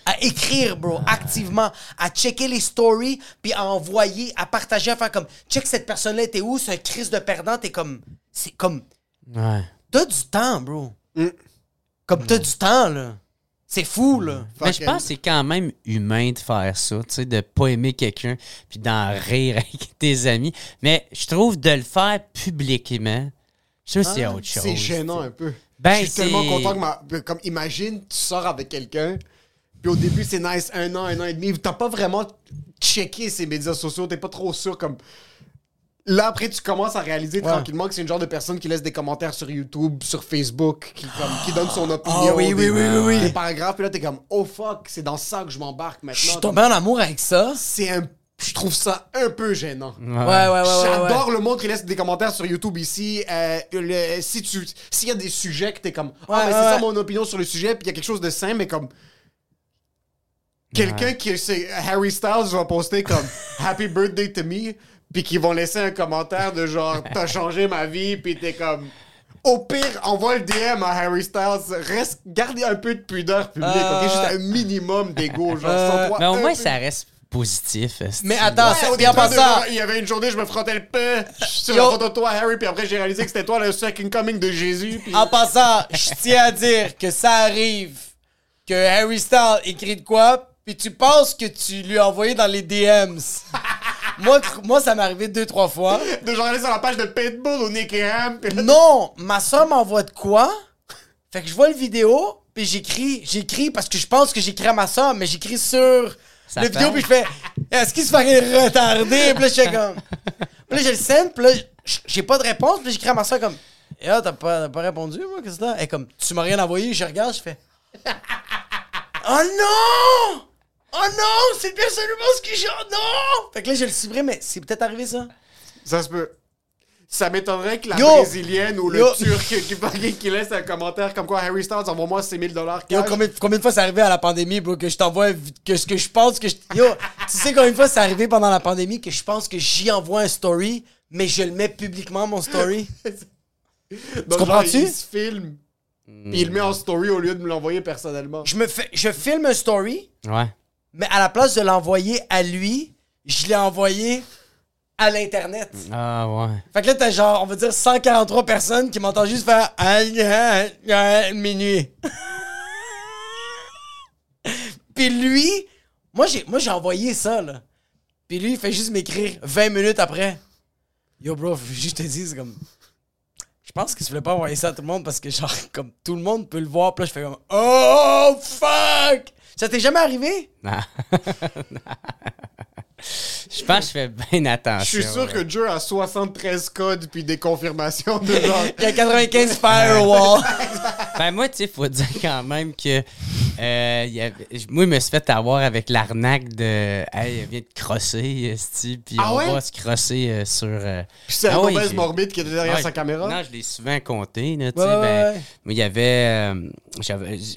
À écrire, bro, activement, à checker les stories, puis à envoyer, à partager, à faire comme check cette personne-là était où, c'est un crise de perdant, t'es comme. C'est comme. Ouais. T'as du temps, bro. Mm. Comme t'as du temps, là. C'est fou, là. Mais je pense que c'est quand même humain de faire ça, tu sais, de pas aimer quelqu'un puis d'en rire avec tes amis. Mais je trouve de le faire publiquement, je trouve que c'est autre chose. C'est gênant un peu. Ben, je suis tellement content que ma... Comme imagine, tu sors avec quelqu'un, puis au début c'est nice, un an, un an et demi, t'as pas vraiment checké ses médias sociaux, t'es pas trop sûr comme. Là après tu commences à réaliser tranquillement que c'est une genre de personne qui laisse des commentaires sur YouTube, sur Facebook, qui, comme, qui donne son opinion. Ah oui, oui, des- oui, oui, oui. Des paragraphes, puis là t'es comme oh fuck, c'est dans ça que je m'embarque maintenant. Je suis tombé en amour avec ça. C'est un. Je trouve ça un peu gênant. Ouais, ouais, ouais, J'adore ouais. le monde qui laisse des commentaires sur YouTube ici. Euh, le- si tu, s'il y a des sujets que t'es comme, ah, Ouais, ben, c'est ouais, ça mon opinion sur le sujet, puis il y a quelque chose de sain, mais comme. Quelqu'un qui. C'est Harry Styles va poster comme Happy birthday to me, puis qui vont laisser un commentaire de genre, t'as changé ma vie, puis t'es comme. Au pire, envoie le DM à Harry Styles. Reste, gardez un peu de pudeur publique, ok? Juste un minimum d'ego, genre. sens-toi Mais au moins, peu- ça reste positif. Mais attends, Ouais, passant, genre, il y avait une journée, je me frottais le peu sur Yo. la photo de toi, Harry, puis après j'ai réalisé que c'était toi le second coming de Jésus. Puis... En passant, je tiens à dire que ça arrive que Harry Styles écrit de quoi, puis tu penses que tu lui as envoyé dans les DMs. moi, moi, ça m'est arrivé deux, trois fois. de genre aller sur la page de Pitbull ou Nicky Ham. là- Non, ma soeur m'envoie de quoi? Fait que je vois le vidéo, puis j'écris, j'écris parce que je pense que j'écris à ma soeur, mais j'écris sur le vidéo, puis je fais Est-ce qu'il se ferait retarder? Puis là, je fais comme. Puis là, je le sens, puis là, j'ai pas de réponse, puis là, j'écris à ma soeur comme Eh, ah, t'as pas, t'as pas répondu, moi, qu'est-ce que c'est? Elle comme Tu m'as rien envoyé, je regarde, je fais Oh non! Oh non! C'est bien seulement ce que j'ai. Oh non! Fait que là, je le supprime, mais c'est peut-être arrivé ça. Ça se peut. Ça m'étonnerait que la Yo. brésilienne ou le Yo. turc qui, qui, qui laisse un commentaire comme quoi Harry Styles envoie-moi ses 1000 dollars Yo, combien, combien de fois c'est arrivé à la pandémie, bro, que je t'envoie que ce que je pense que je. Yo, tu sais combien de fois c'est arrivé pendant la pandémie que je pense que j'y envoie un story, mais je le mets publiquement, mon story? Donc, comprends-tu? genre, Il se filme. Puis il le met en story au lieu de me l'envoyer personnellement. Je me fais. Je filme un story, Ouais. Mais à la place de l'envoyer à lui, je l'ai envoyé à l'internet. Ah, ouais. Fait que là, t'as genre, on va dire 143 personnes qui m'entendent juste faire minuit. Puis lui, moi j'ai, moi j'ai envoyé ça, là. Puis lui, il fait juste m'écrire 20 minutes après. Yo, bro, faut juste te dire, c'est comme. Je pense qu'il se voulait pas envoyer ça à tout le monde parce que, genre, comme tout le monde peut le voir. Puis là, je fais comme Oh, fuck! Ça t'est jamais arrivé? Je pense que je fais bien attention. Je suis sûr ouais. que Joe a 73 codes puis des confirmations de genre. Il y a 95 firewall. Ben moi, tu sais, faut dire quand même que euh, il y avait- moi, je me suis fait avoir avec l'arnaque de Hey, vient de crosser, esti, puis Ah on ouais? va se crosser euh, sur. euh, Puis c'est Ah un oui, mauvaise morbide qui était derrière Ouais, sa caméra? Non, je l'ai souvent compté. Là, ouais, ben, Il y avait, euh,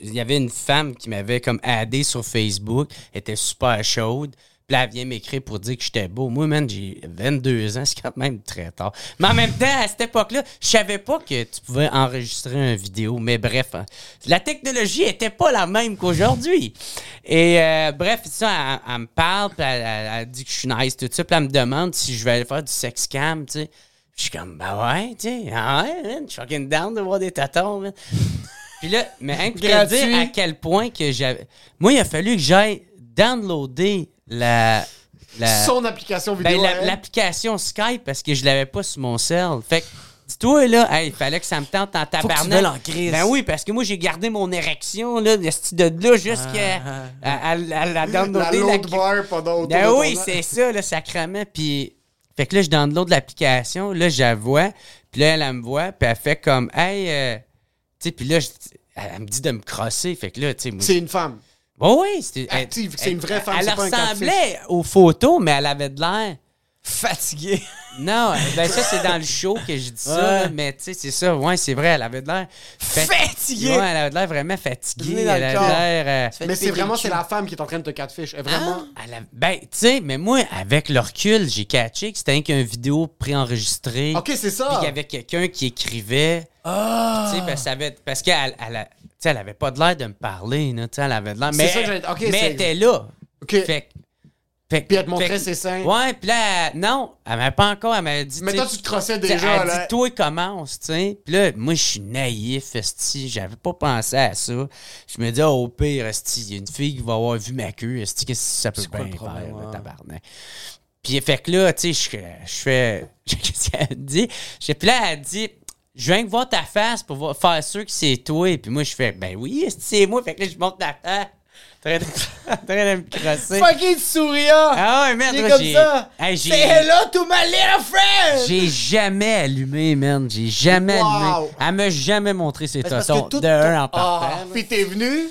il y avait une femme qui m'avait comme addé sur Facebook. Elle était super chaude. Puis là, elle vient m'écrire pour dire que j'étais beau. Moi, man, j'ai 22 ans. C'est quand même très tard. Mais en même temps, à cette époque-là, je savais pas que tu pouvais enregistrer une vidéo. Mais bref, hein, la technologie était pas la même qu'aujourd'hui. Et euh, bref, ça, elle, elle me parle, puis elle, elle- elle dit que je suis nice, tout ça. Puis elle me demande si je vais aller faire du sex cam, tu sais. Je suis comme, bah ouais, tu sais, ah ouais, man, je suis fucking down de voir des tatons, man. Puis là, mais pour te dire à quel point que j'avais. Moi, il a fallu que j'aille downloader la. la Son application ben, vidéo. la- l'application Skype parce que je l'avais pas sur mon cell. Fait que, dis-toi, là, hey, il fallait que ça me tente en Faut que tu tabarnak. en crise. Ben oui, parce que moi, j'ai gardé mon érection, là, de ce- de là jusqu'à à, à- à la la downloader. load bar pendant Ben de oui, c'est ça, le sacrement. Puis, fait que là, je download l'application, là, je la vois, puis là, elle, elle me voit, puis elle fait comme, hey, euh, tu sais, puis là, je- elle, elle me dit de me crosser. Fait que là, tu sais, moi, C'est une femme. Oh oui, c'était. Active, c'est une vraie femme, Elle un ressemblait aux photos, mais elle avait de l'air. Fatigué. Non, ben ça, c'est dans le show que je dis ça, Ouais. là, mais tu sais, c'est ça, ouais, c'est vrai, elle avait de l'air. fat- Fatigué. Ouais, elle avait de l'air vraiment fatiguée. Elle le avait l'air. euh, Mais c'est vraiment c'est la femme qui est en train de te catfish. Elle vraiment. Ah, elle a- Ben, tu sais, mais moi, avec le recul, j'ai catché que c'était qu'une vidéo préenregistrée. Ok, c'est Puis ça. qu'il y avait quelqu'un qui écrivait. Ah. Tu sais, parce, qu'elle avait- parce qu'elle elle, a- tu sais, elle avait pas de l'air de me parler, là, tu sais, elle avait de l'air. Mais, ça que j'allais- ok, mais elle était là. Ok. Fait, fait, Puis elle te montrait fait ses seins. Ouais, puis là, elle- non, elle m'avait pas encore, elle m'avait dit. Mais toi, tu te crossais déjà, Elle là. dit, toi, commence, tu sais. Puis là, moi, je suis naïf, esti. J'avais pas pensé à ça. Je me dis, oh, au pire, esti, il y a une fille qui va avoir vu ma queue, esti, qu'est-ce que ça peut bien le problème, faire, là, ouais. tabarnak. Puis, fait que là, tu sais, je, je fais. Qu'est-ce qu'elle dit? Puis là, elle dit. Je viens de voir ta face pour voir- faire sûr que c'est toi. Puis moi, je fais, ben oui, c'est moi? Fait que là, je monte ta face. T'as de, de me crosser. Fucking souriant. Ah ouais, merde, C'est comme ça. Hey, Say hello to my little friend. j'ai jamais allumé, man. J'ai jamais Wow. allumé. Elle m'a jamais montré ses parce tossons. De un en partant. puis t'es venu?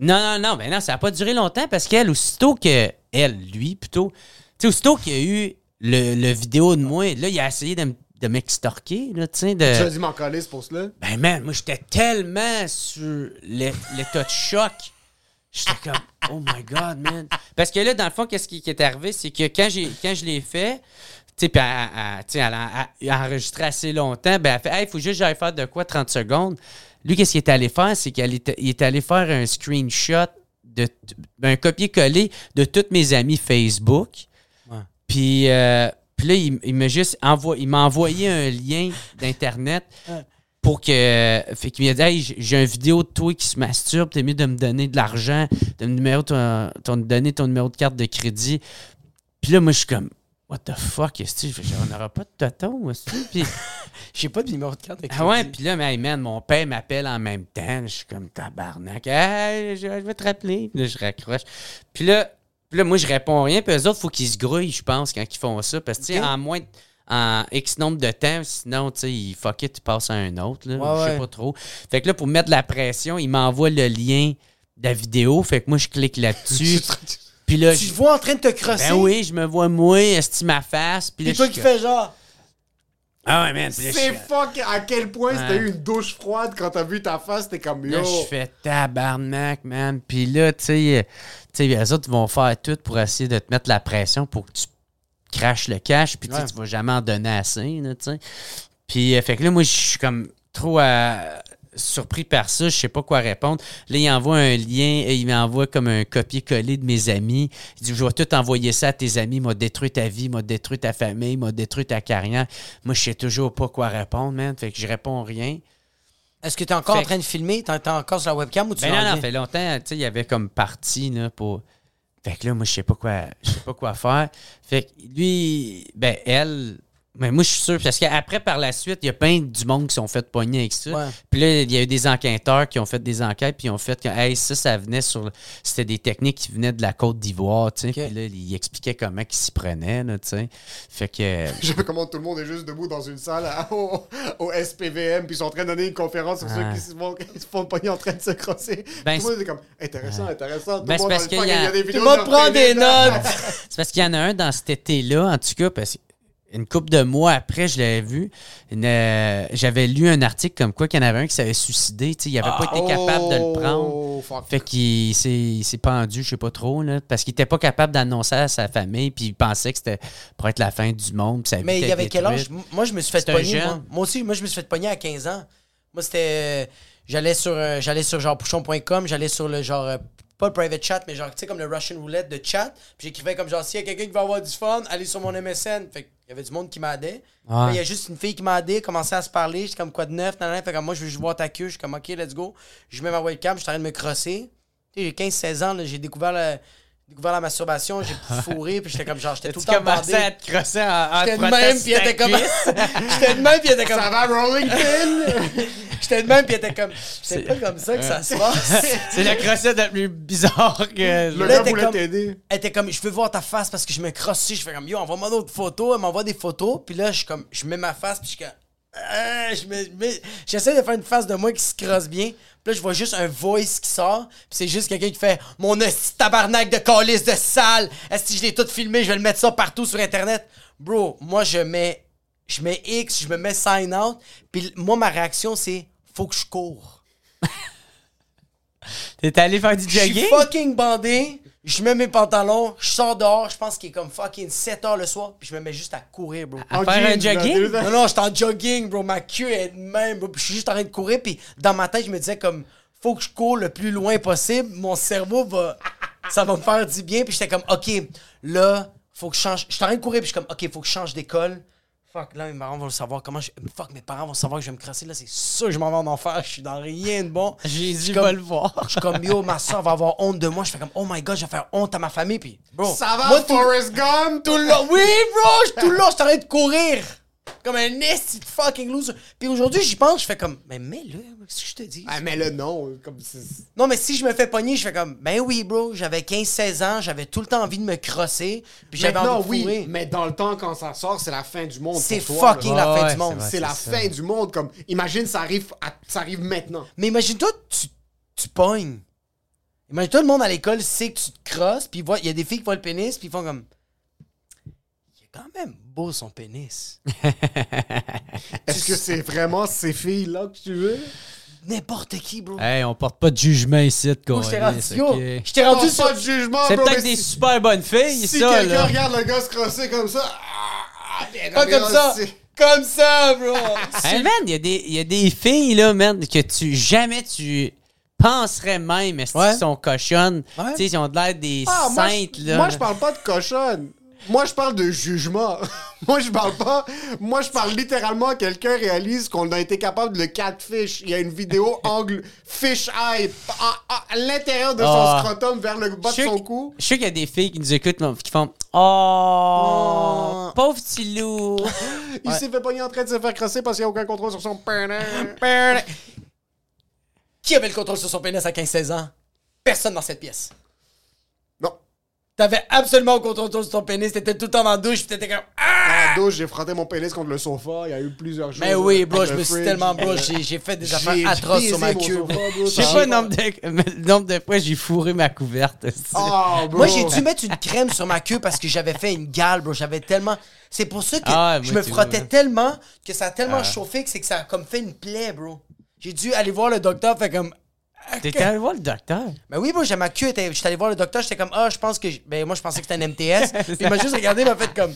Non, non, non, ben non, ça n'a pas duré longtemps parce qu'elle, aussitôt que. Elle, lui, plutôt. Tu sais, aussitôt qu'il y a eu le, le vidéo de moi, là, il a essayé de, m- de m'extorquer, là, tu sais. Tu as De... dit m'en coller ce post-là. Ben, man, moi, j'étais tellement sur l'é- l'état de choc. J'étais comme, oh my God, man. Parce que là, dans le fond, qu'est-ce qui, qui est arrivé, c'est que quand, j'ai, quand je l'ai fait, tu sais, puis elle, a, enregistré assez longtemps. Ben, elle fait, hey, il faut juste que j'aille faire de quoi 30 secondes. Lui, qu'est-ce qu'il est allé faire? C'est qu'il il est allé faire un screenshot, de, t- un copier-coller de tous mes amis Facebook. Puis, euh, puis là, il, il m'a juste envoyé, il m'a envoyé un lien d'Internet pour que. Fait qu'il m'a dit Hey, j'ai- une vidéo de toi qui se masturbe, t'es mieux de me donner de l'argent, de me numéro ton, ton- donner ton numéro de carte de crédit. Puis là, moi, je suis comme What the fuck, est-ce que on n'aura pas de tonton, est-ce? Puis, J'ai pas de numéro de carte de ah ouais, crédit. puis là, mais hey, man, mon père m'appelle en même temps. Je suis comme tabarnak. Hey, je, je vais te rappeler. Puis là, je raccroche. Puis là, puis là, moi, je réponds rien. Puis eux autres, il faut qu'ils se grouillent, je pense, quand ils font ça. Parce que, tu sais, en moins de- en X nombre de temps, sinon, tu sais, ils fuck it, tu passes à un autre. Là, Ouais, je sais ouais. pas trop. Fait que là, pour mettre de la pression, il m'envoie le lien de la vidéo. Fait que moi, je clique là-dessus. Puis là, Tu je- te vois en train de te crosser? ben oui, je me vois moi, estime ma face. Puis là, Puis toi je qui fais genre. Ah ouais, man. C'est fuck à quel point c'était eu une douche froide quand t'as vu ta face, t'es comme yo. Là, je fais tabarnak, man. Puis là, tu sais, euh, tu sais, les autres vont faire tout pour essayer de te mettre la pression pour que tu craches le cash. Puis Ouais. tu vas jamais en donner assez, tu sais. Puis, euh, fait que là, moi, je suis comme trop euh, surpris par ça. Je sais pas quoi répondre. Là, il envoie un lien. euh, Il m'envoie comme un copier-coller de mes amis. Il dit, je vais tout envoyer ça à tes amis. M'a détruit ta vie, m'a détruit ta famille, m'a détruit ta carrière. Moi, je sais toujours pas quoi répondre, man. Fait que je réponds rien. Est-ce que t'es encore Fait- en train de filmer? T'es t'es encore sur la webcam ou tu Ben non, non, ça fait longtemps, tu sais, il y avait comme parti, là, pour... Fait que là, moi, je sais pas quoi, je sais pas quoi faire. Fait que lui, ben, elle... Mais moi, je suis sûr, parce qu'après, par la suite, il y a plein du monde qui sont fait pogner avec ça. Ouais. Puis là, il y a eu des enquêteurs qui ont fait des enquêtes, puis ils ont fait que, hey, ça, ça venait sur... C'était des techniques qui venaient de la Côte d'Ivoire, tu sais. Puis là, il expliquait comment ils s'y prenaient, là, tu sais. Fait que... Je comment tout le monde est juste debout dans une salle à- au, au SPVM, puis ils sont en train de donner une conférence sur ceux Ah. qui se font, qui se font pogner en train de se crosser. Ben, tout le monde est comme intéressant, intéressant. Tout Ben, le monde c'est parce dans le qu'il y a- des Tout vidéos le monde prend des notes. C'est parce qu'il y en a un dans cet été-là, en tout cas, parce que une couple de mois après, je l'avais vu. euh, J'avais lu un article comme quoi qu'il y en avait un qui s'avait suicidé. Il n'avait pas été capable de le prendre. Oh, fuck. Fait qu'il s'est il s'est pendu, je sais pas trop, là, parce qu'il était pas capable d'annoncer à sa famille, puis il pensait que c'était pour être la fin du monde. Mais il y avait quel âge? Moi, je me suis fait pogner. Moi. Moi aussi, moi, je me suis fait pogner à 15 ans. Moi, c'était. J'allais sur, euh, j'allais sur genre pouchon.com, j'allais sur le genre. Pas le private chat, mais genre, tu sais, comme le Russian roulette de chat. Puis j'écrivais comme genre, s'il y a quelqu'un qui va avoir du fun, allez sur mon MSN. Fait qu'il y avait du monde qui m'aidait. Ouais. Il y a juste une fille qui m'a aidé, commençait à se parler. J'étais comme quoi de neuf, nan, nan. Fait comme moi, je veux juste voir ta queue. Je suis comme, ok, let's go. Je mets ma webcam, je suis en train de me crosser. J'ai 15-16 ans, là, j'ai découvert la, découvert la masturbation, j'ai fourré, puis j'étais comme genre, j'étais tout le Tu temps bandé. à te crosser en, en J'étais de même, puis était comme. J'étais de même, puis il était comme. Ça va, Rolling Pin? J'étais de même, puis il était comme. C'est pas comme ça que ça se passe. C'est la crossette la plus bizarre que... Le gars voulait comme- t'aider. Elle était comme, je veux voir ta face parce que je me crosse ici. Je fais comme, yo, envoie-moi d'autres photos. Elle m'envoie des photos. Puis là, je, suis comme, je mets ma face. Puis je suis comme, Je me- j'essaie de faire une face de moi qui se crosse bien. Puis là, je vois juste un voice qui sort. Puis c'est juste quelqu'un qui fait, mon tabarnak de calice de sale. Est-ce que je l'ai tout filmé? Je vais le mettre ça partout sur Internet. Bro, moi, je mets, je mets X, je me mets sign out. Puis moi, ma réaction, c'est, faut que je cours. T'es allé faire du Je suis jogging? fucking bandé. Je mets mes pantalons, je sors dehors, je pense qu'il est comme fucking 7 heures le soir, puis je me mets juste à courir, bro. À En faire un jogging? Non, non, j'étais en jogging, bro. Ma queue est de même, bro. Puis je suis juste en train de courir, puis dans ma tête, je me disais comme, faut que je cours le plus loin possible. Mon cerveau va. Ça va me faire du bien, puis j'étais comme, ok, là, faut que je change. J'étais en train de courir, puis je suis comme, ok, faut que je change d'école. Fuck, là, mes parents vont le savoir. Comment je. Fuck, mes parents vont savoir que je vais me crasser. Là, c'est sûr que je m'en vais en enfer. Je suis dans rien de bon. Jésus Je suis va le voir. Je suis comme, yo, ma soeur va avoir honte de moi. Je fais comme, oh my god, je vais faire honte à ma famille. Puis, bro. Ça va, moi, tout- Forrest Gump? tout le long. Oui, bro, je- tout le long, je suis en train de courir. Comme un esti de fucking loser. Puis aujourd'hui, j'y pense, je fais comme, mais mets-le, qu'est-ce que je te dis? Ah, mais là, non. Comme Non, mais si je me fais pogner, je fais comme, ben oui, bro, j'avais 15-16 ans, j'avais tout le temps envie de me crosser, puis j'avais envie de oui, fourrer. mais dans le temps, quand ça sort, c'est la fin du monde. C'est fucking là. la fin Ouais, du monde. c'est la ça. fin du monde. Comme, imagine, ça arrive, à- ça arrive maintenant. Mais imagine-toi, tu, tu pognes. Imagine-toi, le monde à l'école sait que tu te crosses, puis il y a des filles qui voient le pénis, puis ils font comme. Quand même beau son pénis. Est-ce que c'est vraiment ces filles-là que tu veux? N'importe qui, bro. Hey, on porte pas de jugement ici, de Moi, je t'ai rendu, câlisse, yo, ok? je t'ai rendu sur. pas de jugement, C'est bro, peut-être des si- super bonnes filles, Si ça, quelqu'un là. regarde le gars se crosser comme ça, ah, Pas comme ça. Comme ça, bro. Hey, man, il y, a des- il y a des filles, là, man, que tu jamais tu penserais même, est-ce Ouais. sont cochonnes? Ouais. Tu sais, ils ont de l'air des Ah, moi, saintes, je, là. moi, je parle pas de cochonne. Moi, je parle de jugement. moi, je parle pas. Moi, je parle littéralement. Quelqu'un réalise qu'on a été capable de le catfish. Il y a une vidéo angle fish eye à, l'intérieur de son Ah. scrotum vers le bas de son cou. Je sais qu'il y a des filles qui nous écoutent, mais qui font Oh, pauvre petit loup. Il s'est fait pogner en train de se faire crosser parce qu'il n'y a aucun contrôle sur son pénis. Qui avait le contrôle sur son pénis à 15-16 ans? Personne dans cette pièce. T'avais absolument le contrôle sur ton pénis, t'étais tout le temps dans la douche, pis t'étais comme. Ah! Dans la douche, j'ai frotté mon pénis contre le sofa. Il y a eu plusieurs choses. Mais oui, bro, je me suis tellement, bro, j'ai fait des affaires atroces sur ma queue. Je sais pas le nombre, de, le nombre de fois j'ai fourré ma couverte. Ah, bro. Moi, j'ai dû mettre une crème sur ma queue parce que j'avais fait une gale, bro. J'avais tellement. C'est pour ça que Ah, je me frottais vois, tellement que ça a tellement chauffé que c'est que ça a comme fait une plaie, bro. J'ai dû aller voir le docteur, fait comme. T'es allé voir le docteur? Ben oui, bro, j'ai ma queue. J'étais allé voir le docteur, j'étais comme, ah, je pense que. j- Ben moi, je pensais que c'était un MTS. Puis il m'a juste regardé, il m'a fait comme.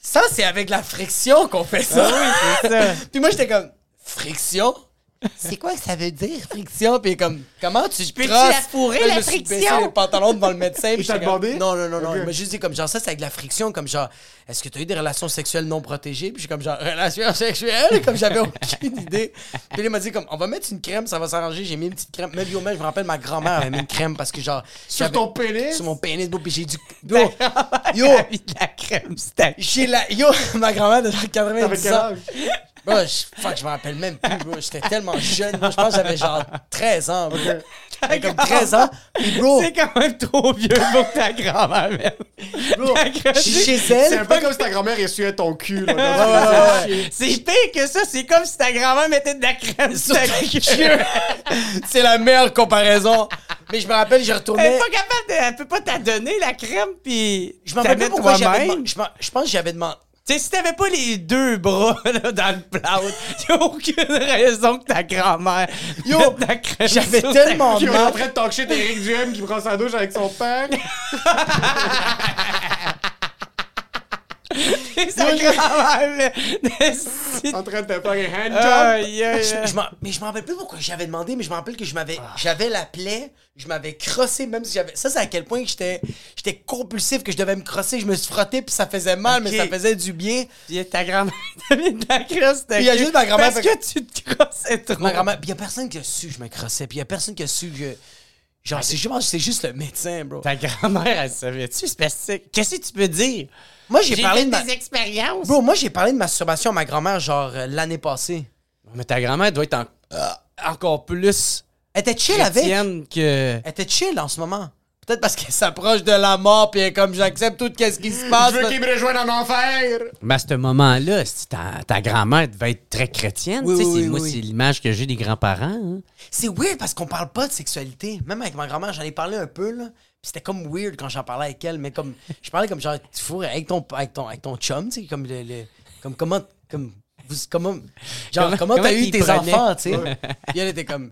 Ça, c'est avec la friction qu'on fait ça. Ah c'est ça. Puis moi, j'étais comme, friction? C'est quoi que ça veut dire, friction? Puis comme, comment tu Peux-tu crosses? la fourrer, Là, je la me suis baissé friction? les pantalons devant le médecin. puis demandé? Non, non, non, non. Ok. Il m'a juste dit comme, genre, ça, c'est avec la friction, comme genre, est-ce que tu as eu des relations sexuelles non protégées? Puis j'ai comme, genre, relations sexuelles? Comme j'avais aucune idée. Puis il m'a dit comme, on va mettre une crème, ça va s'arranger. J'ai mis une petite crème. Même, yo, même, je me rappelle, ma grand-mère avait mis une crème parce que genre. Sur ton pénis? Sur mon pénis, puis j'ai dû. Bro, yo, Yo! de la crème, c'était. j'ai la. Yo, ma grand-mère de genre T'avais 90 quel ans. Bro, je, fuck, je me rappelle même plus, bro. J'étais tellement jeune. bro. Je pense que j'avais genre 13 ans, bro. J'avais comme 13 ans. Puis, bro, C'est quand même trop vieux pour ta grand-mère, man. bro Ta grand- chez C'est elle. un peu comme si ta grand-mère essuyait ton cul. Là, Ouais, ouais, ouais. C'est pire que ça, c'est comme si ta grand-mère mettait de la crème sur ta queue. C'est la meilleure comparaison. Mais je me rappelle, j'ai Elle retourné. est pas capable de. Elle peut pas t'adonner la crème, puis. Je me rappelle pourquoi j'avais. Je m'en- Je pense que j'avais demandé. Tu sais, si t'avais pas les deux bras là, dans le plâtre, y a aucune raison que ta grand-mère Yo, mette crème j'avais sur tellement Qui est mal. en train de talk shit Eric Duhem qui prend sa douche avec son père? ta, sa grand-mère. mais- en train de te faire un hand job. Aïe, aïe, Je- aïe. je m'en- mais je me rappelle plus pourquoi j'avais demandé, mais je me rappelle que je m'avais, j'avais la plaie, je m'avais crossé, même si j'avais. Ça, c'est à quel point que j'étais, j'étais compulsif, que je devais me crosser. Je me suis frotté, puis ça faisait mal, mais ça faisait du bien. Puis ta grand-mère t'a mis de la ta Puis y a juste ma grand-mère Parce fait- que tu te crossais trop. Ma grand-mère, puis y a personne qui a su que je me crossais, puis y a personne qui a su que. Je que c'est juste le médecin, bro. Ta grand-mère, elle savait-tu? C'est parce que- Qu'est-ce que tu peux dire? Moi, j'ai, parlé fait de ma. des expériences. Bro, moi, j'ai parlé de masturbation à ma grand-mère, genre, euh, l'année passée. Mais ta grand-mère doit être en- euh, encore plus Elle était chill avec. que... Elle était chill en ce moment. Peut-être parce qu'elle s'approche de la mort, puis elle est comme j'accepte tout ce qui se passe. Je veux qu'il me rejoigne en enfer. Mais à ce moment-là, si ta, ta grand-mère devait être très chrétienne. Oui, tu sais, oui, c'est- oui, moi, oui. c'est l'image que j'ai des grands-parents. hein. C'est weird parce qu'on parle pas de sexualité. Même avec ma grand-mère, j'en ai parlé un peu, là. Puis c'était comme weird quand j'en parlais avec elle, mais comme. Je parlais comme genre, tu fourres avec ton, avec ton, avec ton chum, tu sais, comme le. le- comme comment. Comme. Vous, comment. Genre, Comment- t'as eu tes prenait? enfants, tu sais. Puis elle était comme.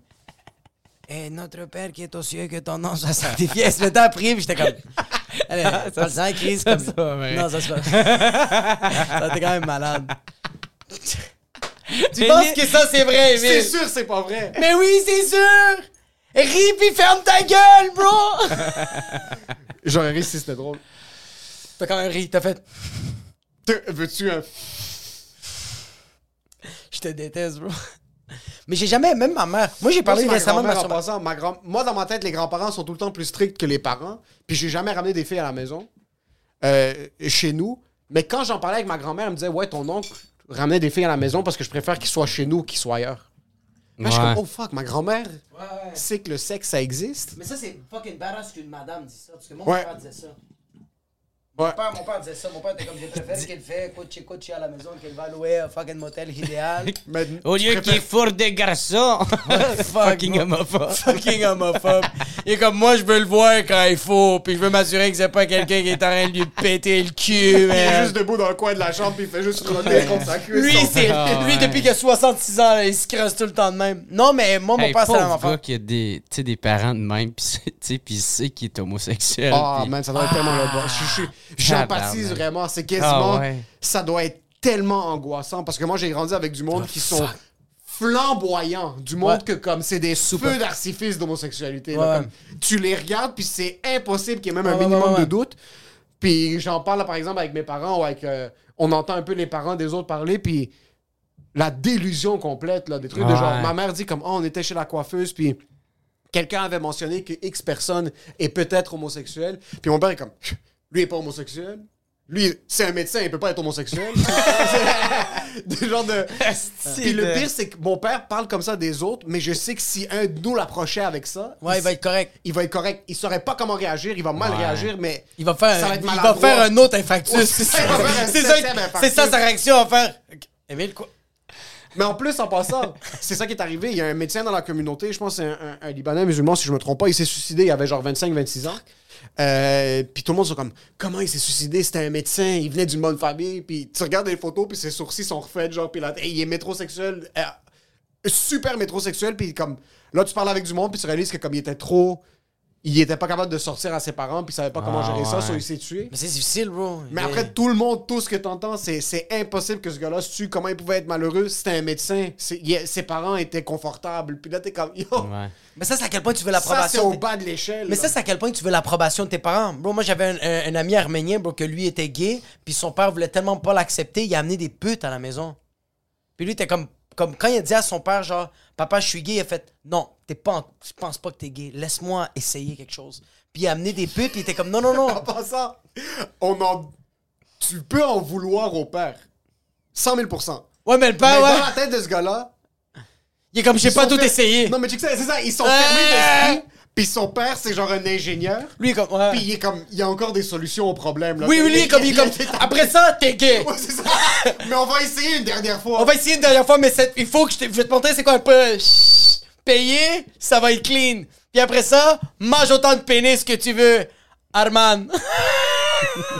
Et notre Père qui est aux cieux, que ton nom soit sanctifié. Elle se mettait à prier, puis j'étais comme. Allez, Ça, pas le Chris. ça, comme- ça bien. Non, ça se passe. ça, t'es quand même malade. tu Mais penses que ça, c'est vrai, C'est Emile? sûr, c'est pas vrai. Mais oui, c'est sûr! Ris pis ferme ta gueule, bro! J'aurais ri si c'était drôle. T'as quand même ri, t'as fait. Veux-tu un. Je te déteste, bro. Mais j'ai jamais, même ma mère. Moi, j'ai parlé récemment de ma passant, ma grand- Moi, dans ma tête, les grands-parents sont tout le temps plus stricts que les parents. Puis j'ai jamais ramené des filles à la maison, euh, chez nous. Mais quand j'en parlais avec ma grand-mère, elle me disait Ouais, ton oncle ramenait des filles à la maison parce que je préfère qu'il soit chez nous qu'il soit ailleurs. Là, je suis comme Oh fuck, ma grand-mère sait que le sexe, ça existe. Mais ça, c'est fucking badass qu'une madame dit ça. Parce que mon Ouais. père disait ça. Ouais. Mon, père, mon père disait ça. Mon père était comme, je préfère qu'il fait coach coach à la maison qu'il va louer un fucking motel idéal. Mais Au lieu qu'il fourre des garçons. Fuck, Fucking homophobe. fucking homophobe. Il est comme moi, je veux le voir quand il faut, puis je veux m'assurer que c'est pas quelqu'un qui est en train de lui péter le cul. Il est juste debout dans le coin de la chambre puis il fait juste frotter contre sa cuisse. Lui, c'est lui ouais. depuis qu'il a 66 ans, là, il se creuse tout le temps de même. Non, mais moi, mon Hey, père, c'est la même affaire. qui a des, des parents de même, puis il sait qu'il est homosexuel. Ah, puis- man, ça doit être tellement le bon. Je- je- J'empathise vraiment. C'est quasiment. Ah, ouais. Ça doit être tellement angoissant parce que moi, j'ai grandi avec du monde qui sont flamboyants. Du monde Ouais. que, comme, c'est des feux d'artifice d'homosexualité. Ouais. tu les regardes, puis c'est impossible qu'il y ait même un minimum de doute. Puis j'en parle, par exemple, avec mes parents ou avec. euh, on entend un peu les parents des autres parler, puis la délusion complète, là, des trucs de genre. Ma mère dit comme, oh, on était chez la coiffeuse, puis quelqu'un avait mentionné que X personne est peut-être homosexuel. Puis mon père est comme, lui est pas homosexuel. Lui, c'est un médecin, il peut pas être homosexuel. Des genres de. Puis le pire, c'est que mon père parle comme ça des autres, mais je sais que si un de nous l'approchait avec ça, Ouais, il va être correct. il va être correct. Il saurait pas comment réagir, il va mal Ouais. réagir, mais. Il va faire, Ça va un, être il va maladroit. faire un autre infarctus. Ouais, c'est ça, c'est sa réaction à faire. Émile, quoi? Mais en plus, en passant, c'est ça qui est arrivé. Il y a un médecin dans la communauté, je pense que c'est un, un- un Libanais musulman, si je me trompe pas. Il s'est suicidé, il avait genre 25-26 ans. Euh, puis tout le monde sont comme comment il s'est suicidé? C'était un médecin il venait d'une bonne famille. Puis tu regardes les photos puis ses sourcils sont refaits genre puis là il est métrosexuel euh, super métrosexuel puis comme là tu parles avec du monde puis tu réalises que comme il était trop il était pas capable de sortir à ses parents puis il savait pas comment Ah, gérer ça ouais. so il s'est tué Mais c'est difficile, bro. mais après, tout le monde, tout ce que t'entends, c'est c'est impossible que ce gars-là se tue. Comment il pouvait être malheureux? C'était un médecin. Ses parents étaient confortables. Puis là, t'es comme, yo, Ouais. Mais ça, c'est à quel point tu veux ça, c'est l'approbation. au de- bas de l'échelle. Mais là. ça, c'est à quel point tu veux l'approbation de tes parents. Bro, moi, j'avais un, un- un ami arménien, bro, que lui était gay, puis son père voulait tellement pas l'accepter, il a amené des putes à la maison. Puis lui, était comme, comme quand il a dit à son père, genre, papa, je suis gay, il a fait, non, t'es pas, en- je pense pas que t'es gay, laisse-moi essayer quelque chose. Puis il a amené des putes, puis il était comme, non, non, En non. passant, on en... tu peux en vouloir au père. 100 000% Ouais, mais le Mais père, dans la tête de ce gars-là, il est comme, j'ai pas tout fait- essayé. Non, mais tu sais, c'est ça, ils sont fermés d'esprit. Puis son père, c'est genre un ingénieur. Lui, comme, ouais. Puis il est comme, il y a encore des solutions aux problèmes. Là. oui, oui, lui, comme, il est comme, après ça, t'es gay. Ouais, c'est ça. Mais on va essayer une dernière fois. On va essayer une dernière fois, mais c'est- il faut que je te, je vais te montrer c'est quoi un peu chut, payé, ça va être clean. Puis après ça, mange autant de pénis que tu veux, Arman.